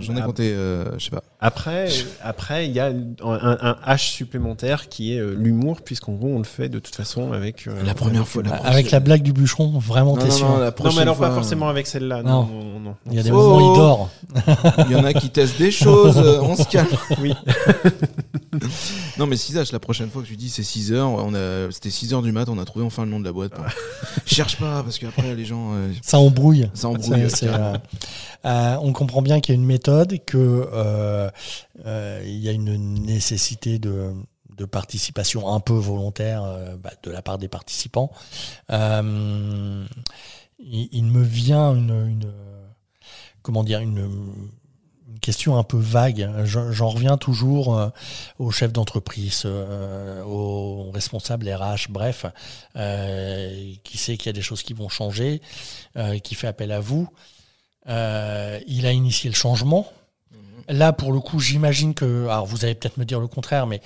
j'en ai compté, euh, je sais pas. Après, après, il y a un, un, H supplémentaire qui est euh, l'humour, puisqu'en gros, on le fait de toute façon avec. Euh, la première fois, avec la blague du bûcheron, vraiment, t'es sûr. Non, mais alors pas forcément avec celle-là. Non. non, Il y a des moments où il dort. Il y en a qui testent des choses. on se calme. Oui. non, mais 6 H, la prochaine fois que tu dis c'est 6 heures, on a, c'était 6 heures du mat, on a trouvé enfin le nom de la boîte. Cherche pas, parce qu'après, les gens. Euh, ça embrouille. Ça embrouille. Euh, euh, on comprend bien qu'il y a une méthode, qu'il il y a une nécessité de, de participation un peu volontaire bah, de la part des participants. il, il, me vient une, une comment dire une question un peu vague. J'en reviens toujours euh, aux chefs d'entreprise, euh, aux responsables RH, bref, euh, qui sait qu'il y a des choses qui vont changer, qui fait appel à vous. il a initié le changement. Mhm. Là, pour le coup, j'imagine que, alors vous allez peut-être me dire le contraire, mais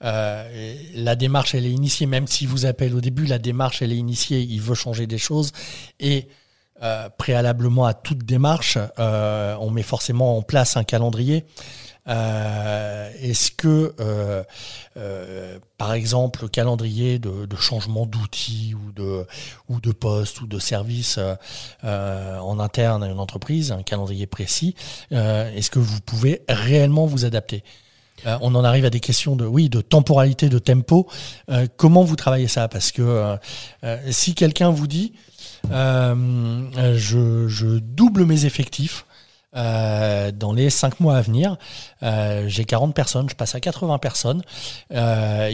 la démarche, elle est initiée, même si vous appelez au début, la démarche, elle est initiée, il veut changer des choses. Et euh, préalablement à toute démarche, euh, on met forcément en place un calendrier. Euh, est-ce que, par exemple, le calendrier de, changement d'outils ou de, ou de poste ou de service en interne à une entreprise, un calendrier précis, est-ce que vous pouvez réellement vous adapter? On en arrive à des questions de oui de temporalité, de tempo. comment vous travaillez ça? Parce que si quelqu'un vous dit euh, je, double mes effectifs. Euh, dans les 5 mois à venir, euh, j'ai 40 personnes, je passe à 80 personnes. Il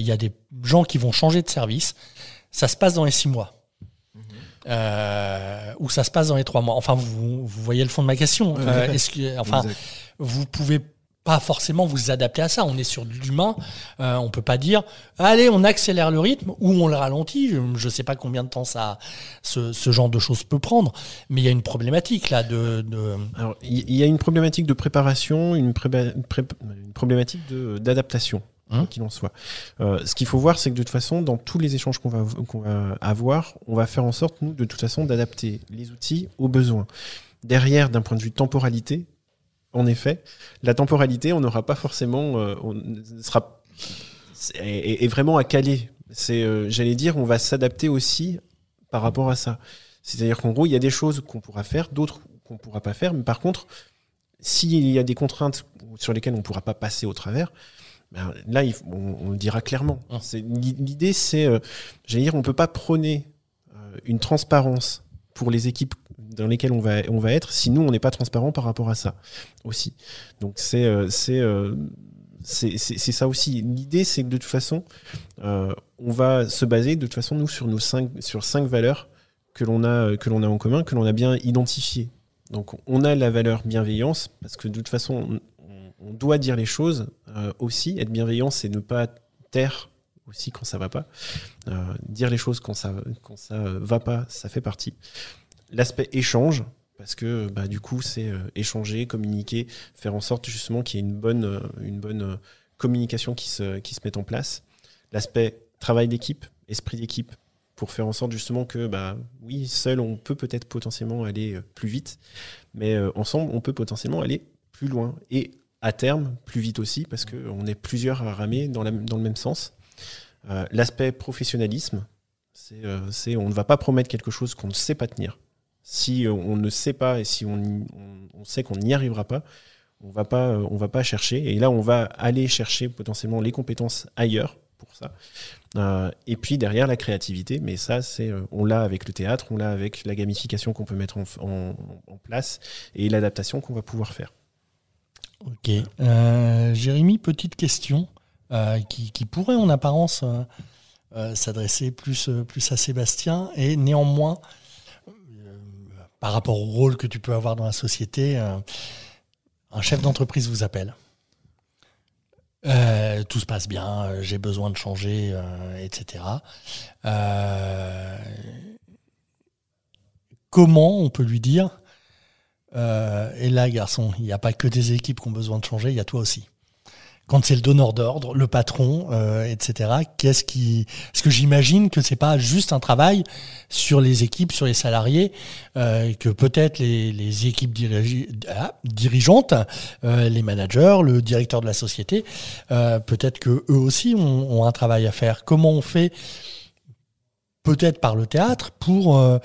y a des gens qui vont changer de service. Ça se passe dans les 6 mois. ou ça se passe dans les 3 mois. Enfin, vous, vous voyez le fond de ma question. que, enfin, vous pouvez pas forcément vous adapter à ça. On est sur de l'humain. Euh, on peut pas dire allez, on accélère le rythme ou on le ralentit. Je ne sais pas combien de temps ça, ce, genre de choses peut prendre, mais il y a une problématique là de. il y a une problématique de préparation, une, problématique d'adaptation. Hein qu'il en soit. Euh, ce qu'il faut voir, c'est que de toute façon, dans tous les échanges qu'on va, qu'on va avoir, on va faire en sorte, nous, de toute façon, d'adapter les outils aux besoins. Derrière, d'un point de vue temporalité, en effet, la temporalité, on n'aura pas forcément, euh, on sera est, vraiment à caler. C'est, euh, j'allais dire, on va s'adapter aussi par rapport à ça. C'est-à-dire qu'en gros, il y a des choses qu'on pourra faire, d'autres qu'on pourra pas faire. Mais par contre, s'il y a des contraintes sur lesquelles on ne pourra pas passer au travers, ben là, on, le dira clairement. Ah. L'idée, c'est, euh, j'allais dire, on peut pas prôner une transparence pour les équipes dans lesquelles on va, on va être si nous, on n'est pas transparent par rapport à ça aussi. Donc c'est euh, euh, ça aussi. L'idée, c'est que de toute façon, euh, on va se baser de toute façon, nous, sur nos cinq, sur cinq valeurs que l'on a, a en commun, que l'on a bien identifiées. Donc on a la valeur bienveillance, parce que de toute façon, on, doit dire les choses aussi. Être bienveillant, c'est ne pas taire aussi quand ça va pas. dire les choses quand ça, quand ça va pas, ça fait partie. L'aspect échange, parce que bah, du coup, c'est euh, échanger, communiquer, faire en sorte justement qu'il y ait une bonne, euh, euh, communication qui se, qui mette en place. L'aspect travail d'équipe, esprit d'équipe, pour faire en sorte justement que, bah, oui, seul, on peut peut-être potentiellement aller plus vite, mais ensemble, on peut potentiellement aller plus loin. Et à terme, plus vite aussi, parce qu'on est plusieurs à ramer dans le même sens. L'aspect professionnalisme, c'est on ne va pas promettre quelque chose qu'on ne sait pas tenir si euh, on ne sait pas et si on, sait qu'on n'y arrivera pas, on va pas, euh, on va pas chercher. Et là, on va aller chercher potentiellement les compétences ailleurs pour ça. Euh, et puis derrière la créativité, mais ça, c'est, on l'a avec le théâtre, on l'a avec la gamification qu'on peut mettre en, place et l'adaptation qu'on va pouvoir faire. Ok. Jérémy, petite question euh, qui, pourrait en apparence s'adresser plus, plus à Sébastien et néanmoins, par rapport au rôle que tu peux avoir dans la société, un chef d'entreprise vous appelle. tout se passe bien, j'ai besoin de changer, etc. comment on peut lui dire euh, et là, garçon, il n'y a pas que des équipes qui ont besoin de changer, il y a toi aussi. Quand c'est le donneur d'ordre, le patron, euh, etc. Qu'est-ce qui Est-ce que j'imagine que c'est pas juste un travail sur les équipes, sur les salariés, euh, que peut-être les, équipes ah, dirigeantes, les managers, le directeur de la société, peut-être que eux aussi ont, un travail à faire. Comment on fait peut-être par le théâtre pour euh,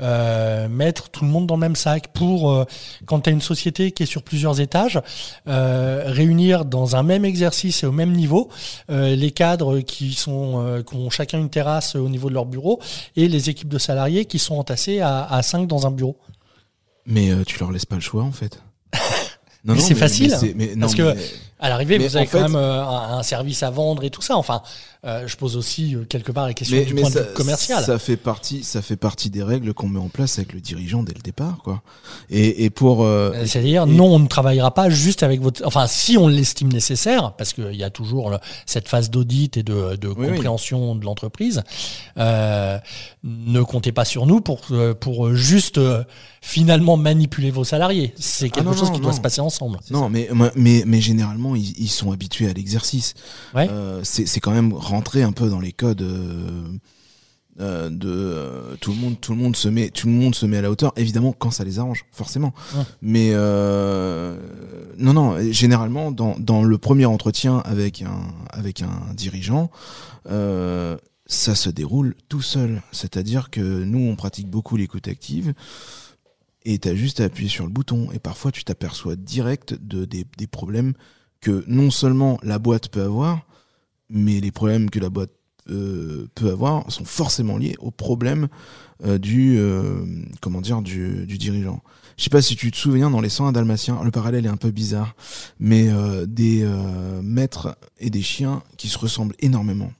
euh, mettre tout le monde dans le même sac, pour euh, quand tu as une société qui est sur plusieurs étages, réunir dans un même exercice et au même niveau les cadres qui sont qui ont chacun une terrasse au niveau de leur bureau et les équipes de salariés qui sont entassées à, à 5 dans un bureau. Mais tu leur laisses pas le choix en fait. Non, mais c'est facile. parce que à l'arrivée, vous avez quand même un, service à vendre et tout ça. Enfin, euh, je pose aussi euh, quelque part la question du point de vue commercial. Ça fait partie, ça fait partie des règles qu'on met en place avec le dirigeant dès le départ, quoi. Et, et pour. Euh, C'est-à-dire, non, on ne travaillera pas juste avec votre. Enfin, si on l'estime nécessaire, parce qu'il y a toujours cette phase d'audit et de, de compréhension de l'entreprise. ne comptez pas sur nous pour pour juste finalement manipuler vos salariés. C'est ah quelque chose qui doit se passer ensemble. Non, mais, mais mais généralement ils, ils sont habitués à l'exercice. Ouais. c'est quand même rentrer un peu dans les codes euh, euh, de euh, tout le monde tout le monde se met tout le monde se met à la hauteur évidemment quand ça les arrange forcément mais non non généralement dans, dans le premier entretien avec un avec un dirigeant ça se déroule tout seul c'est-à-dire que nous on pratique beaucoup l'écoute active et tu as juste à appuyer sur le bouton et parfois tu t'aperçois direct de des, des problèmes que non seulement la boîte peut avoir mais les problèmes que la boîte euh, peut avoir sont forcément liés aux problèmes euh, du euh, comment dire du, dirigeant. Je sais pas si tu te souviens dans les 101 dalmatiens, le parallèle est un peu bizarre, mais des maîtres et des chiens qui se ressemblent énormément.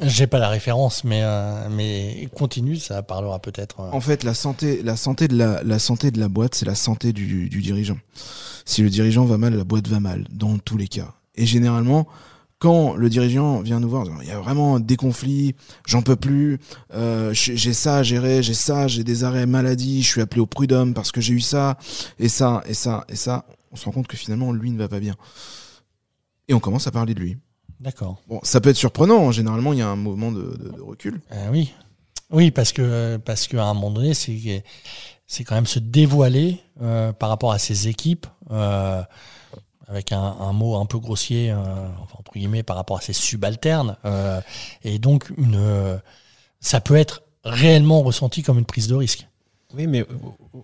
J'ai pas la référence, mais mais continue, ça parlera peut-être. En fait, la santé, la santé de la, la santé de la boîte, c'est la santé du, du dirigeant. Si le dirigeant va mal, la boîte va mal, dans tous les cas. Et généralement, quand le dirigeant vient nous voir, il y a vraiment des conflits, j'en peux plus, euh, j'ai ça à gérer, j'ai ça, j'ai des arrêts maladie, je suis appelé au prud'homme parce que j'ai eu ça, et ça, et ça, et ça, on se rend compte que finalement, lui ne va pas bien. Et on commence à parler de lui. D'accord. Bon, ça peut être surprenant, hein. généralement, il y a un moment de, recul. Euh, oui. Oui, parce que, parce qu'à un moment donné, c'est, c'est quand même se dévoiler euh, par rapport à ses équipes avec un, mot un peu grossier, euh, entre guillemets, par rapport à ses subalternes. Euh, et donc, une, ça peut être réellement ressenti comme une prise de risque. Oui, mais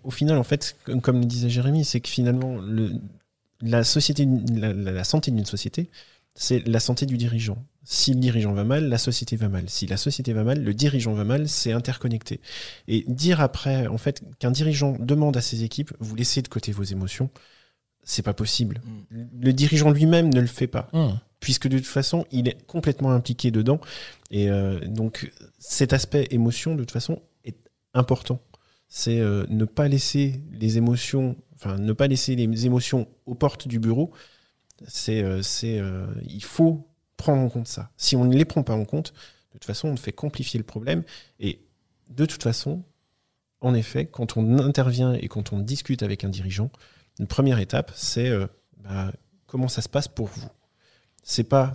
au, final, en fait, comme, le disait Jérémy, c'est que finalement, le, la, société, la, santé d'une société, c'est la santé du dirigeant. Si le dirigeant va mal, la société va mal. Si la société va mal, le dirigeant va mal, c'est interconnecté. Et dire après, en fait, qu'un dirigeant demande à ses équipes, vous laissez de côté vos émotions, c'est pas possible. Mm. Le dirigeant lui-même ne le fait pas. Mm. Puisque de toute façon, il est complètement impliqué dedans. Et euh, donc, cet aspect émotion, de toute façon, est important. C'est euh, ne pas laisser les émotions, enfin, ne pas laisser les émotions aux portes du bureau. C'est, euh, c'est, il faut prendre en compte ça. Si on ne les prend pas en compte, de toute façon, on fait complifier le problème. Et de toute façon, en effet, quand on intervient et quand on discute avec un dirigeant, une première étape, c'est euh, bah, comment ça se passe pour vous? C'est pas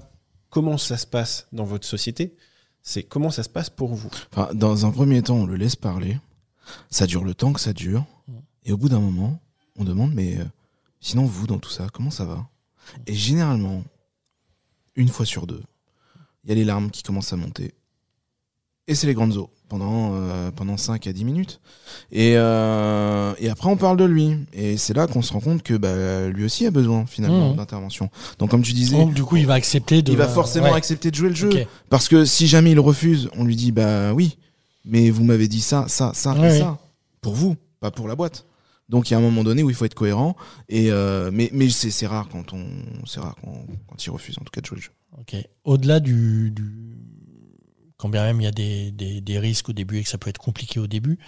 comment ça se passe dans votre société, c'est comment ça se passe pour vous. dans un premier temps, on le laisse parler. Ça dure le temps que ça dure. Et au bout d'un moment, on demande, mais euh, sinon, vous, dans tout ça, comment ça va? Et généralement, une fois sur deux, il y a les larmes qui commencent à monter. Et c'est les grandes eaux pendant, euh, pendant 5 à 10 minutes. Et, euh, et après, on parle de lui. Et c'est là qu'on se rend compte que bah, lui aussi a besoin finalement mmh. d'intervention. Donc, comme tu disais. du coup, il va accepter de. Il va forcément accepter de jouer le jeu. Parce que si jamais il refuse, on lui dit bah oui, mais vous m'avez dit ça, ça, ça et ça. Pour vous, pas pour la boîte. Donc il y a un moment donné où il faut être cohérent. Et mais mais c'est rare quand on c'est rare quand, quand ils refusent en tout cas de jouer le jeu. Ok. Au-delà du, quand bien même il y a des, des, risques au début et que ça peut être compliqué au début,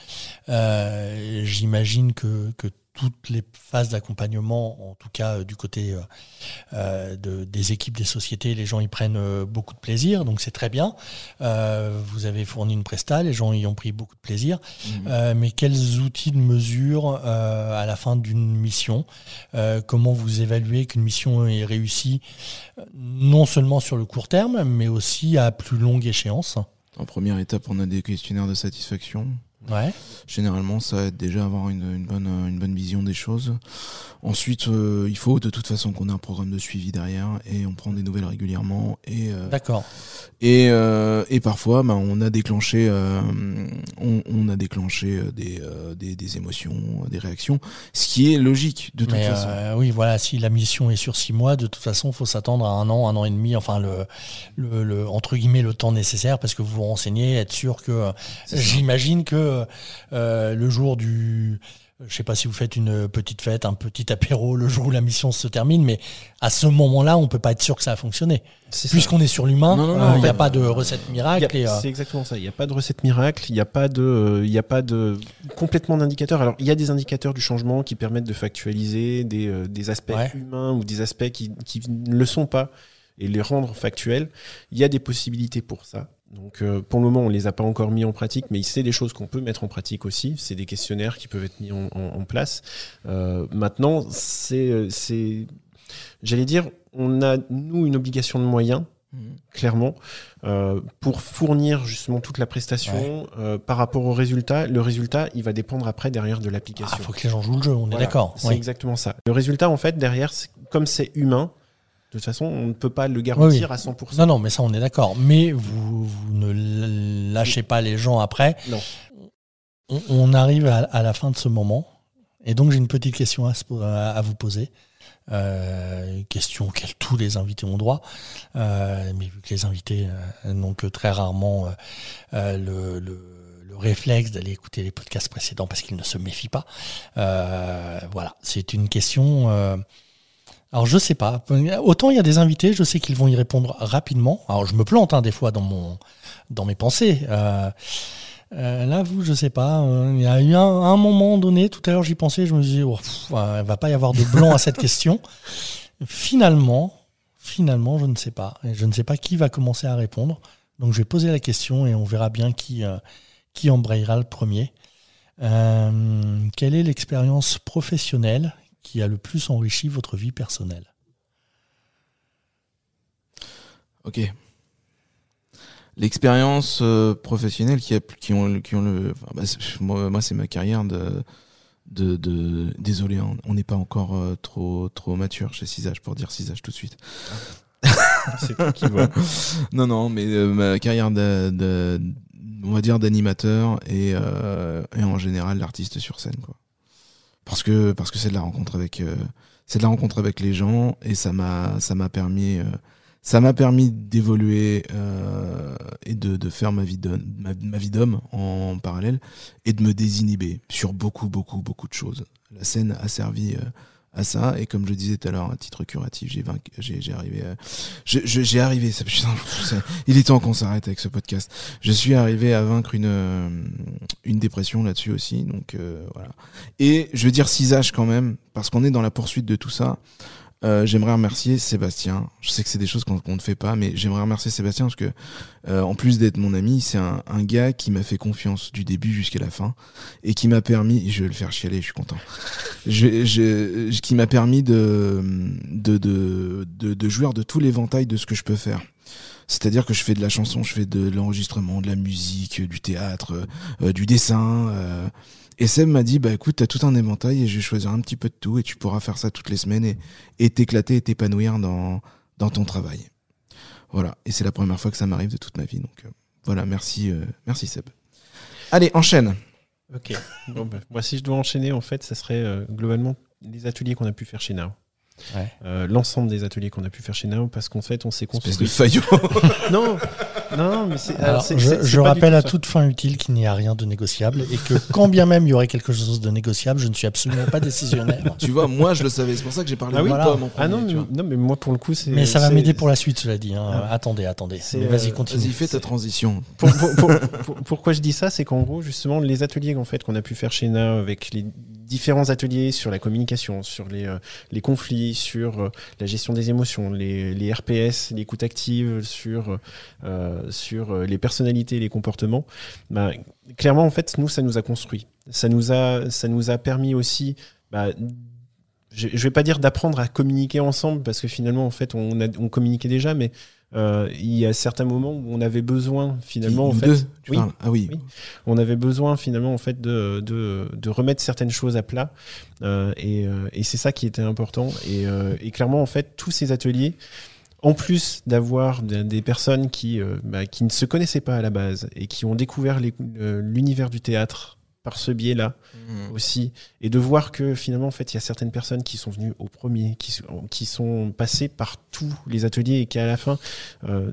j'imagine que, que toutes les phases d'accompagnement, en tout cas euh, du côté euh, euh, de, des équipes, des sociétés, les gens y prennent beaucoup de plaisir, donc c'est très bien. vous avez fourni une presta, les gens y ont pris beaucoup de plaisir. Mmh. mais quels outils de mesure à la fin d'une mission Comment vous évaluez qu'une mission est réussie, non seulement sur le court terme, mais aussi à plus longue échéance? En première étape, on a des questionnaires de satisfaction Ouais. Généralement, ça aide déjà à avoir une, une, bonne, une bonne vision des choses. Ensuite, euh, il faut de toute façon qu'on ait un programme de suivi derrière et on prend des nouvelles régulièrement. Et, euh, D'accord. Et, euh, et parfois, bah, on a déclenché, on, on, a déclenché des, des, des, émotions, des réactions, ce qui est logique de toute façon. oui, voilà, si la mission est sur six mois, de toute façon, il faut s'attendre à un an, un an et demi, enfin le, le, le, entre guillemets le temps nécessaire parce que vous vous renseignez, être sûr que. J'imagine que euh, le jour du je sais pas si vous faites une petite fête, un petit apéro le jour où la mission se termine, mais à ce moment-là, on peut pas être sûr que ça a fonctionné. Puisqu'on est sur l'humain, il n'y a pas de recette miracle. Euh, c'est exactement ça. Il n'y a pas de recette miracle. Il n'y a pas de, il a pas de complètement d'indicateurs. Alors, il y a des indicateurs du changement qui permettent de factualiser des, euh, des aspects humains ou des aspects qui, qui ne le sont pas et les rendre factuels. Il y a des possibilités pour ça. Donc euh, pour le moment, on les a pas encore mis en pratique, mais c'est des choses qu'on peut mettre en pratique aussi. C'est des questionnaires qui peuvent être mis en, place. Euh, maintenant, c'est, c'est, j'allais dire, on a nous une obligation de moyens. Mmh. Clairement, euh, pour fournir justement toute la prestation par rapport au résultat, le résultat, il va dépendre après derrière de l'application. Il ah, faut que les gens jouent le jeu, on est d'accord. C'est exactement ça. Le résultat, en fait, derrière, comme c'est humain, de toute façon, on ne peut pas le garantir à 100%. Non, non, mais ça, on est d'accord. Mais vous, ne lâchez pas les gens après. Non. On, arrive à, la fin de ce moment. Et donc, j'ai une petite question à, vous poser. Euh, question auxquelles tous les invités ont droit. Euh, mais vu que les invités euh, n'ont que très rarement le, le réflexe d'aller écouter les podcasts précédents parce qu'ils ne se méfient pas. voilà, c'est une question alors je sais pas. Autant il y a des invités, je sais qu'ils vont y répondre rapidement. Alors je me plante hein, des fois dans mon dans mes pensées. Euh, euh, là, vous, je sais pas. Euh, il y a eu un, moment donné, tout à l'heure, j'y pensais, je me disais, oh, il va pas y avoir de blanc à cette question. Finalement, finalement, je ne sais pas. Je ne sais pas qui va commencer à répondre. Donc, je vais poser la question et on verra bien qui qui embrayera le premier. quelle est l'expérience professionnelle qui a le plus enrichi votre vie personnelle Ok. L'expérience euh, professionnelle qui, a, qui, ont, qui ont le. Bah, moi, c'est ma carrière de. De, de désolé, on n'est pas encore euh, trop trop mature chez Cisage pour dire Cisage tout de suite. c'est toi qui vois. non, non, mais euh, ma carrière de, on va dire d'animateur et, et en général l'artiste sur scène, quoi parce que parce que c'est de la rencontre avec euh, c'est de la rencontre avec les gens et ça m'a ça m'a permis euh, ça m'a permis d'évoluer euh, et de, de faire ma vie d'homme ma, ma, vie d'homme en parallèle et de me désinhiber sur beaucoup beaucoup beaucoup de choses. La scène a servi à ça. Et comme je disais tout à l'heure, à titre curatif, j'ai j'ai, j'ai arrivé, j'ai arrivé, ça, il est temps qu'on s'arrête avec ce podcast. Je suis arrivé à vaincre une, euh, une dépression là-dessus aussi. Donc, euh, voilà. Et je veux dire six âges quand même, parce qu'on est dans la poursuite de tout ça. Euh, j'aimerais remercier Sébastien. Je sais que c'est des choses qu'on ne fait pas, mais j'aimerais remercier Sébastien parce que, euh, en plus d'être mon ami, c'est un, gars qui m'a fait confiance du début jusqu'à la fin et qui m'a permis, je vais le faire chialer, je suis content, qui m'a permis de de, de, de, jouir de tout l'éventail de ce que je peux faire. C'est-à-dire que je fais de la chanson, je fais de l'enregistrement, de la musique, du théâtre, euh, du dessin. Et Seb m'a dit, bah écoute, t'as tout un éventail et je vais choisir un petit peu de tout et tu pourras faire ça toutes les semaines et, et t'éclater et t'épanouir dans, dans ton travail. Voilà. Et c'est la première fois que ça m'arrive de toute ma vie. Donc euh, voilà, merci, euh, merci Seb. Allez, enchaîne. Ok. Bon, bah, moi, si je dois enchaîner, en fait, ça serait euh, globalement les ateliers qu'on a pu faire chez Now. l'ensemble des ateliers qu'on a pu faire chez Nao parce qu'en fait on s'est construit. de faillot. non, non, mais c'est. Je, je rappelle à toute fin utile qu'il n'y a rien de négociable et que quand bien même il y aurait quelque chose de négociable, je ne suis absolument pas décisionnaire. tu vois, moi je le savais, c'est pour ça que j'ai parlé ah de voilà. Ah non, mais, non, mais moi pour le coup c'est. Mais ça va m'aider pour la suite, cela dit. Hein. Ah. Attendez, attendez. Mais vas-y, continue. Vas-y, fais ta transition. pourquoi je dis ça, c'est qu'en gros justement les ateliers en fait qu'on a pu faire chez Nao avec les différents ateliers sur la communication, sur les, euh, les conflits, sur euh, la gestion des émotions, les, les RPS, l'écoute active, sur, euh, sur les personnalités, les comportements. Bah, clairement, en fait, nous, ça nous a construit. Ça nous a, ça nous a permis aussi bah, je ne vais pas dire d'apprendre à communiquer ensemble parce que finalement en fait on, a, on communiquait déjà mais euh, il y a certains moments où on avait besoin finalement en fait, oui, ah oui. on avait besoin finalement en fait de, de, de remettre certaines choses à plat euh, et, euh, et c'est ça qui était important et, et, clairement en fait tous ces ateliers en plus d'avoir des personnes qui, bah, qui ne se connaissaient pas à la base et qui ont découvert l'univers du théâtre par ce biais-là mmh. aussi, et de voir que finalement, en fait, il y a certaines personnes qui sont venues au premier, qui, qui sont passées par tous les ateliers et qui à la fin, euh,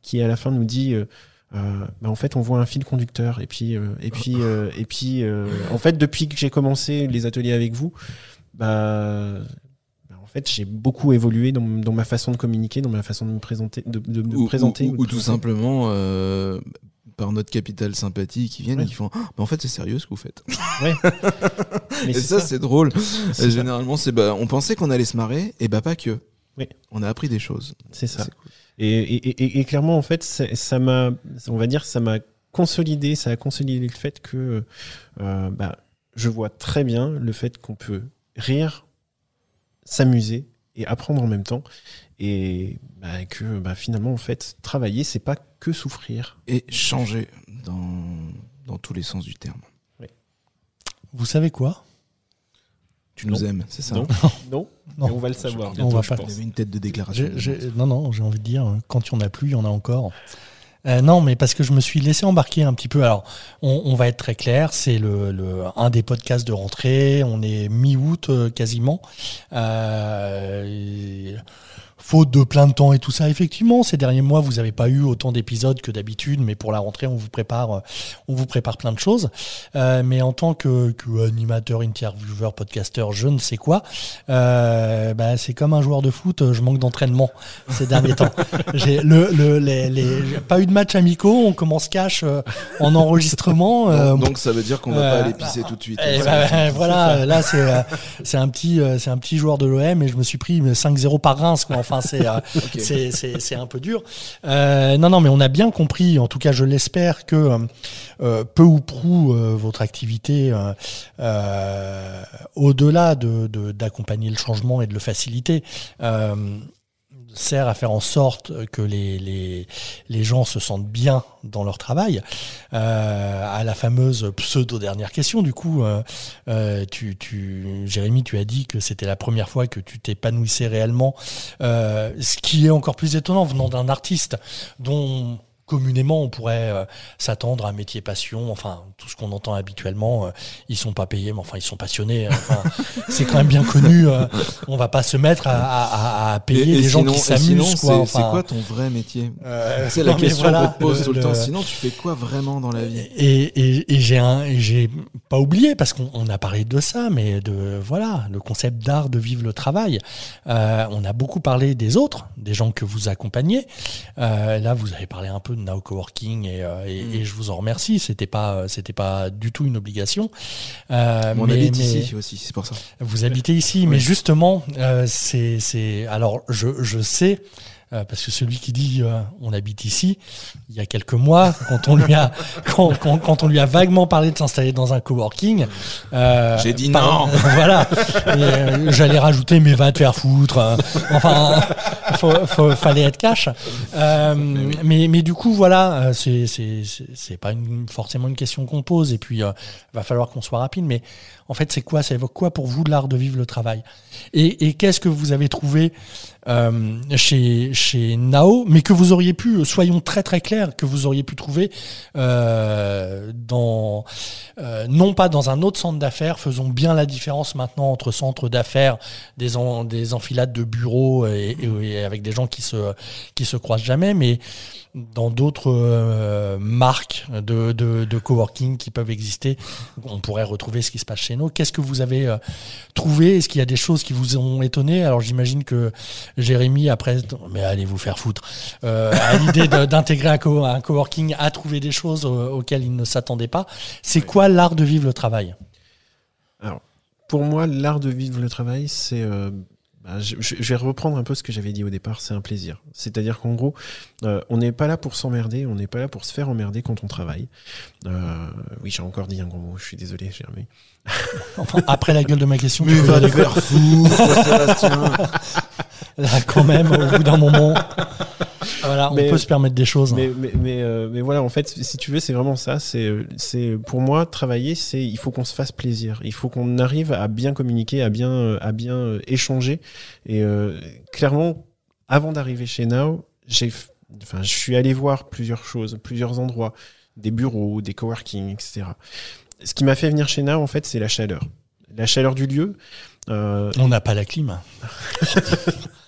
qui à la fin nous dit, euh, euh, bah, en fait, on voit un fil conducteur, et puis, et puis, et puis, en fait, depuis que j'ai commencé les ateliers avec vous, bah, fait, j'ai beaucoup évolué dans, dans, ma façon de communiquer, dans ma façon de me présenter, de, de, me présenter, ou, tout simplement par notre capital sympathie qui viennent et qui font ah, mais en fait c'est sérieux ce que vous faites. Ouais. et ça, c'est drôle. Généralement c'est bah, on pensait qu'on allait se marrer et bah pas que. Oui. on a appris des choses. C'est ça. Et, et, et, clairement en fait ça m'a on va dire ça m'a consolidé ça a consolidé le fait que euh, bah, je vois très bien le fait qu'on peut rire s'amuser et apprendre en même temps et bah, que bah, finalement en fait travailler c'est pas que souffrir et changer dans, dans tous les sens du terme. Vous savez quoi? Tu nous aimes, c'est ça? Non, non. on va le savoir. on va pas. une tête de déclaration. non, non, j'ai envie de dire, quand il n'y en a plus, il y en a encore. Euh, non, mais parce que je me suis laissé embarquer un petit peu. Alors, on, va être très clair, c'est le, le, un des podcasts de rentrée. On est mi-août euh, quasiment. Euh, faute de plein de temps et tout ça. Effectivement, ces derniers mois, vous n'avez pas eu autant d'épisodes que d'habitude, mais pour la rentrée, on vous prépare, euh, on vous prépare plein de choses. Euh, mais en tant que, que, animateur, intervieweur, podcasteur, je ne sais quoi, euh, bah, c'est comme un joueur de foot. Je manque d'entraînement ces derniers temps. J'ai le, le, les, les, pas eu de match amicaux. On commence cash euh, en enregistrement. Euh, donc, ça veut dire qu'on va pas aller pisser tout de suite. Eh bah, voilà, là c'est c'est un petit c'est un petit joueur de l'OM et je me suis pris 5-0 par Reims quoi. Enfin, euh, c'est un peu dur. Euh, non, non, mais on a bien compris, en tout cas je l'espère, que euh, peu ou prou votre activité, au-delà d'accompagner de, le changement et de le faciliter, sert à faire en sorte que les, les, les gens se sentent bien dans leur travail. Euh, à la fameuse pseudo-dernière question, du coup, euh, euh, tu, tu, Jérémy, tu as dit que c'était la première fois que tu t'épanouissais réellement, euh, ce qui est encore plus étonnant venant d'un artiste dont communément, on pourrait euh, s'attendre à un métier passion, enfin tout ce qu'on entend habituellement. Euh, ils sont pas payés, mais enfin ils sont passionnés. Hein. c'est quand même bien connu. Euh, on va pas se mettre à, payer les gens qui s'amusent. C'est quoi ton vrai métier C'est la question qu'on te pose tout le, temps. Sinon, tu fais quoi vraiment dans la vie Et, et j'ai j'ai pas oublié parce qu'on a parlé de ça, mais de voilà le concept d'art de vivre le travail. on a beaucoup parlé des autres, des gens que vous accompagnez. là, vous avez parlé un peu de Now Coworking et, euh, mm. et, je vous en remercie. C'était pas, c'était pas du tout une obligation. Euh, on habite ici aussi, c'est pour ça. Vous habitez ici, mais justement, euh, c'est, c'est, alors je, je sais euh, parce que celui qui dit euh, on habite ici, il y a quelques mois, quand on lui a quand, quand, on lui a vaguement parlé de s'installer dans un coworking, euh, j'ai dit non. voilà, j'allais rajouter mais va te faire foutre. enfin, faut, faut, fallait être cash. mais, mais du coup voilà, c'est c'est c'est pas une, forcément une question qu'on pose et puis va falloir qu'on soit rapide. Mais en fait, c'est quoi? Ça évoque quoi pour vous l'art de vivre le travail? Et, qu'est-ce que vous avez trouvé euh, chez, Nao, mais que vous auriez pu, soyons très très clairs, que vous auriez pu trouver euh, dans euh, non pas dans un autre centre d'affaires, faisons bien la différence maintenant entre centres d'affaires, des, des enfilades de bureaux et, avec des gens qui se, se croisent jamais, mais dans d'autres euh, marques de, de, coworking qui peuvent exister, on pourrait retrouver ce qui se passe chez nous. Qu'est-ce que vous avez euh, trouvé? Est-ce qu'il y a des choses qui vous ont étonné? Alors j'imagine que Jérémy, après, mais allez vous faire foutre, euh, a l'idée d'intégrer un, un, coworking, a trouvé des choses auxquelles il ne s'attendait pas. C'est quoi l'art de vivre le travail? Alors, pour moi, l'art de vivre le travail, c'est bah, je, vais reprendre un peu ce que j'avais dit au départ, c'est un plaisir. C'est-à-dire qu'en gros, euh, on n'est pas là pour s'emmerder, on n'est pas là pour se faire emmerder quand on travaille. Euh, oui, j'ai encore dit un gros mot, je suis désolé, Jérémy. Enfin, après la gueule de ma question, mais va faire fou, Sébastien. Là, quand même, au bout d'un moment. Voilà, on peut se permettre des choses. Mais, mais, mais, euh, mais, voilà, en fait, si tu veux, c'est vraiment ça. C'est, c'est pour moi travailler, c'est il faut qu'on se fasse plaisir. Il faut qu'on arrive à bien communiquer, à bien, à bien euh, échanger. Et euh, clairement, avant d'arriver chez Now, j'ai, enfin, je suis allé voir plusieurs choses, plusieurs endroits, des bureaux, des coworking, etc. Ce qui m'a fait venir chez Now, en fait, c'est la chaleur. La chaleur du lieu. On n'a pas la clim.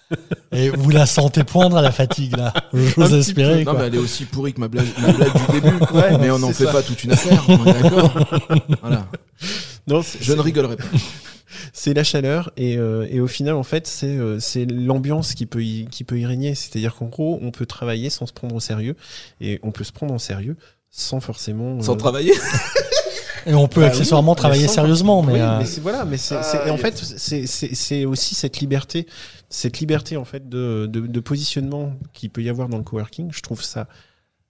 Et vous la sentez poindre à la fatigue, là. J'ose espérer. Non, mais elle est aussi pourrie que ma blague, ma blague du début. mais on n'en fait pas toute une affaire. On est d'accord. Voilà. Non, Je ne rigolerai pas. C'est la chaleur et, euh, et, au final en fait c'est euh, c'est l'ambiance qui peut y, qui peut y régner c'est-à-dire qu'en gros on peut travailler sans se prendre au sérieux et on peut se prendre en sérieux sans forcément sans euh, travailler? et on peut bah accessoirement travailler sérieusement mais, mais voilà mais c'est ah, en fait c'est aussi cette liberté cette liberté en fait de, de, positionnement qu'il peut y avoir dans le coworking, je trouve ça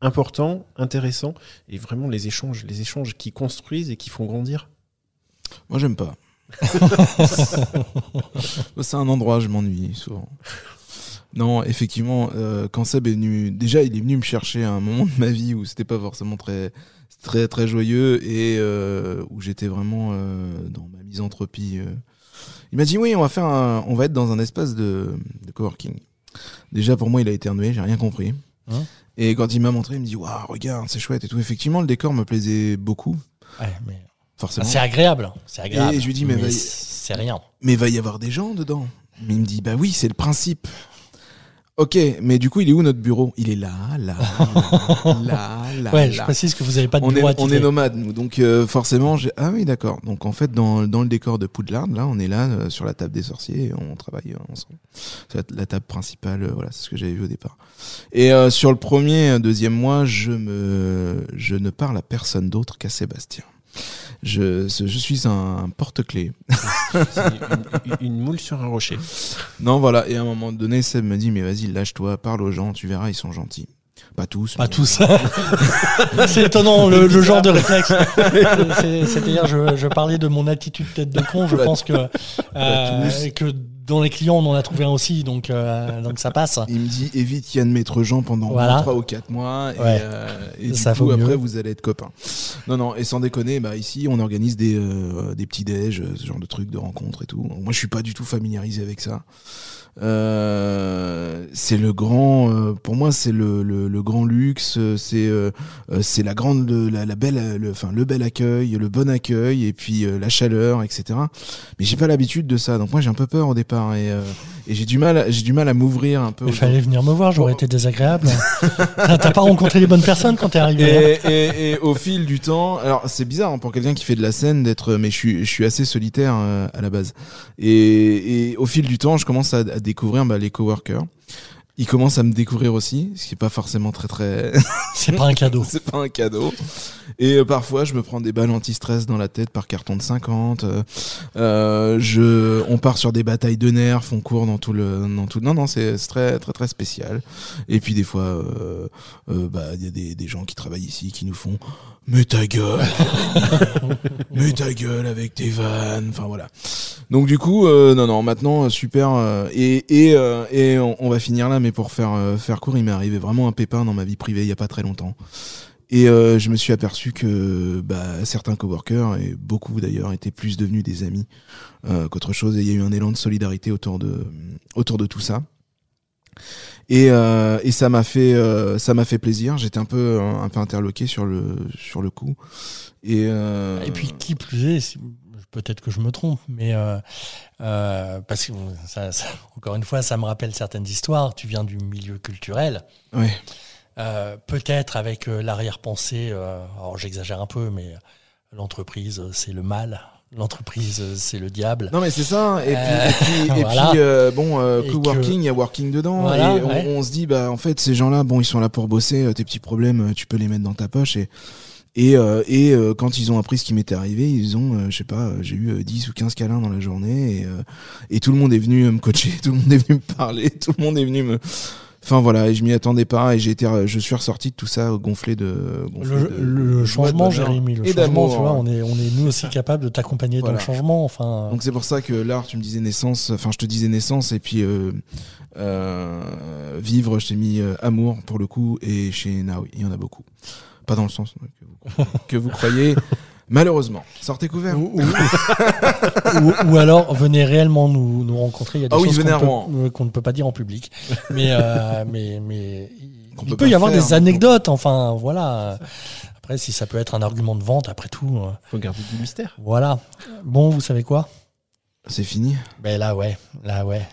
important, intéressant, et vraiment les échanges, les échanges qui construisent et qui font grandir. Moi, j'aime pas. c'est un endroit, je m'ennuie souvent. Non, effectivement, euh, quand Seb est venu, déjà, il est venu me chercher à un moment de ma vie où c'était pas forcément très, très, très joyeux et euh, où j'étais vraiment euh, dans ma misanthropie il m'a dit oui, on va faire on va être dans un espace de, coworking. Déjà pour moi, il a éternué, j'ai rien compris. Hein et quand il m'a montré, il me dit waouh, regarde, c'est chouette et tout. Effectivement, le décor me plaisait beaucoup. Ouais, mais forcément. C'est agréable, c'est agréable. Et je lui dis mais, mais c'est rien. Mais va y avoir des gens dedans. Mais il me dit bah oui, c'est le principe. Ok, mais du coup, il est où notre bureau? Il est là, là, là, là. ouais, je précise que vous n'avez pas de on bureau. Est, on est nomade, nous. Donc, euh, forcément, j'ai. Ah oui, d'accord. Donc, en fait, dans, dans le décor de Poudlard, là, on est là, euh, sur la table des sorciers, et on travaille euh, ensemble. C'est la, table principale, voilà, c'est ce que j'avais vu au départ. Et sur le premier, deuxième mois, je me, je ne parle à personne d'autre qu'à Sébastien. Je, je suis un porte-clés. une, une, moule sur un rocher. Non, voilà. Et à un moment donné, Seb me dit, mais vas-y, lâche-toi, parle aux gens, tu verras, ils sont gentils. Pas tous. Pas tous. c'est étonnant le, genre de réflexe. C'est-à-dire, je, je, parlais de mon attitude tête de con. Je pense que, euh, que dans les clients, on en a trouvé un aussi, donc, euh, donc ça passe. Il me dit évite Yann Maître Jean pendant trois 3 ou 4 mois, et, euh, et du coup, après, vous allez être copains. Non, non, et sans déconner, bah, ici, on organise des, euh, des petits déj, ce genre de trucs, de rencontres et tout. Moi, je suis pas du tout familiarisé avec ça. Euh, c'est le grand, euh, pour moi, c'est le, le, le, grand luxe, c'est euh, c'est la grande, la, belle, le, enfin le bel accueil, le bon accueil, et puis la chaleur, etc. Mais j'ai pas l'habitude de ça, donc moi j'ai un peu peur au départ et et j'ai du mal, j'ai du mal à m'ouvrir un peu. Il fallait venir me voir, j'aurais été désagréable. T'as pas rencontré les bonnes personnes quand t'es arrivé. Et, et, et, au fil du temps, alors c'est bizarre hein, pour quelqu'un qui fait de la scène d'être, mais je suis, je suis assez solitaire euh, à la base. Et, et, au fil du temps, je commence à, à découvrir bah, les coworkers il commence à me découvrir aussi, ce qui est pas forcément très très. C'est pas un cadeau. c'est pas un cadeau. Et euh, parfois, je me prends des balles anti-stress dans la tête par carton de 50. Euh, euh, je, on part sur des batailles de nerfs, on court dans tout le, dans tout. Non, non, c'est très très très spécial. Et puis des fois, euh bah, il y a des, des gens qui travaillent ici qui nous font mais ta gueule, mais ta gueule avec tes vannes, enfin voilà. Donc du coup, euh, non non, maintenant super euh, et et, euh, et on, va finir là, mais pour faire faire court, il m'est arrivé vraiment un pépin dans ma vie privée il y a pas très longtemps. Et je me suis aperçu que bah, certains coworkers, et beaucoup d'ailleurs, étaient plus devenus des amis qu'autre chose. Et il y a eu un élan de solidarité autour de tout ça. Et, euh, et ça m'a fait euh, ça m'a fait plaisir. J'étais un peu un peu interloqué sur le sur le coup. Et, euh, et puis qui plus est, peut-être que je me trompe, mais parce que ça, encore une fois, ça me rappelle certaines histoires. Tu viens du milieu culturel. Oui. peut-être avec l'arrière-pensée, alors j'exagère un peu, mais l'entreprise, c'est le mal l'entreprise c'est le diable. Non mais c'est ça. Et puis, et puis, euh, bon, euh, co-working, il y a working dedans. et on, se dit bah en fait ces gens-là, bon ils sont là pour bosser. Euh, tes petits problèmes, tu peux les mettre dans ta poche et et, et quand ils ont appris ce qui m'était arrivé, ils ont, je sais pas, j'ai eu 10 ou 15 câlins dans la journée et, et tout le monde est venu me coacher, tout le monde est venu me parler, tout le monde est venu me Enfin voilà, et je m'y attendais pas et j'ai été, je suis ressorti de tout ça gonflé de. le, changement, Jérémy, le changement, tu vois, on est, on est nous aussi capable de t'accompagner dans le changement. Enfin. Donc c'est pour ça que là, tu me disais naissance, enfin je te disais naissance et puis euh, euh, vivre, je t'ai mis euh, amour pour le coup et chez Naoui, il y en a beaucoup. Pas dans le sens que vous croyez. Malheureusement, sortez couvert. Ou, ou, alors venez réellement nous, nous rencontrer. Il y a des ah choses euh, qu'on, ne peut pas dire en public. Mais, euh, mais, mais il peut, y avoir des anecdotes. Enfin, voilà. Après, si ça peut être un argument de vente, après tout. Euh, Faut garder du mystère. Voilà. Bon, vous savez quoi? C'est fini. Ben là, ouais. Là, ouais.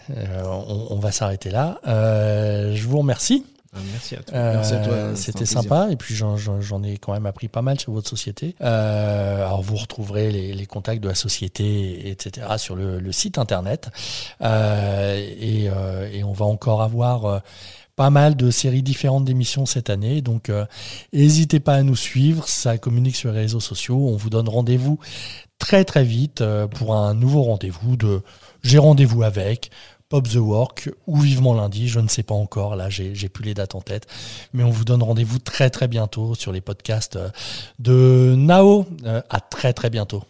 on, on, va s'arrêter là. je vous remercie. Ah, merci à toi. Euh, c'était sympa et puis j'en ai quand même appris pas mal sur votre société. Euh, alors vous retrouverez les, contacts de la société, etc. sur le, site internet. Euh, et, et, on va encore avoir pas mal de séries différentes d'émissions cette année. Donc n'hésitez pas à nous suivre, ça communique sur les réseaux sociaux. On vous donne rendez-vous très très vite pour un nouveau rendez-vous de J'ai rendez-vous avec Pop the Work ou vivement lundi, je ne sais pas encore, là j'ai plus les dates en tête, mais on vous donne rendez-vous très très bientôt sur les podcasts de Nao. Euh, à très très bientôt.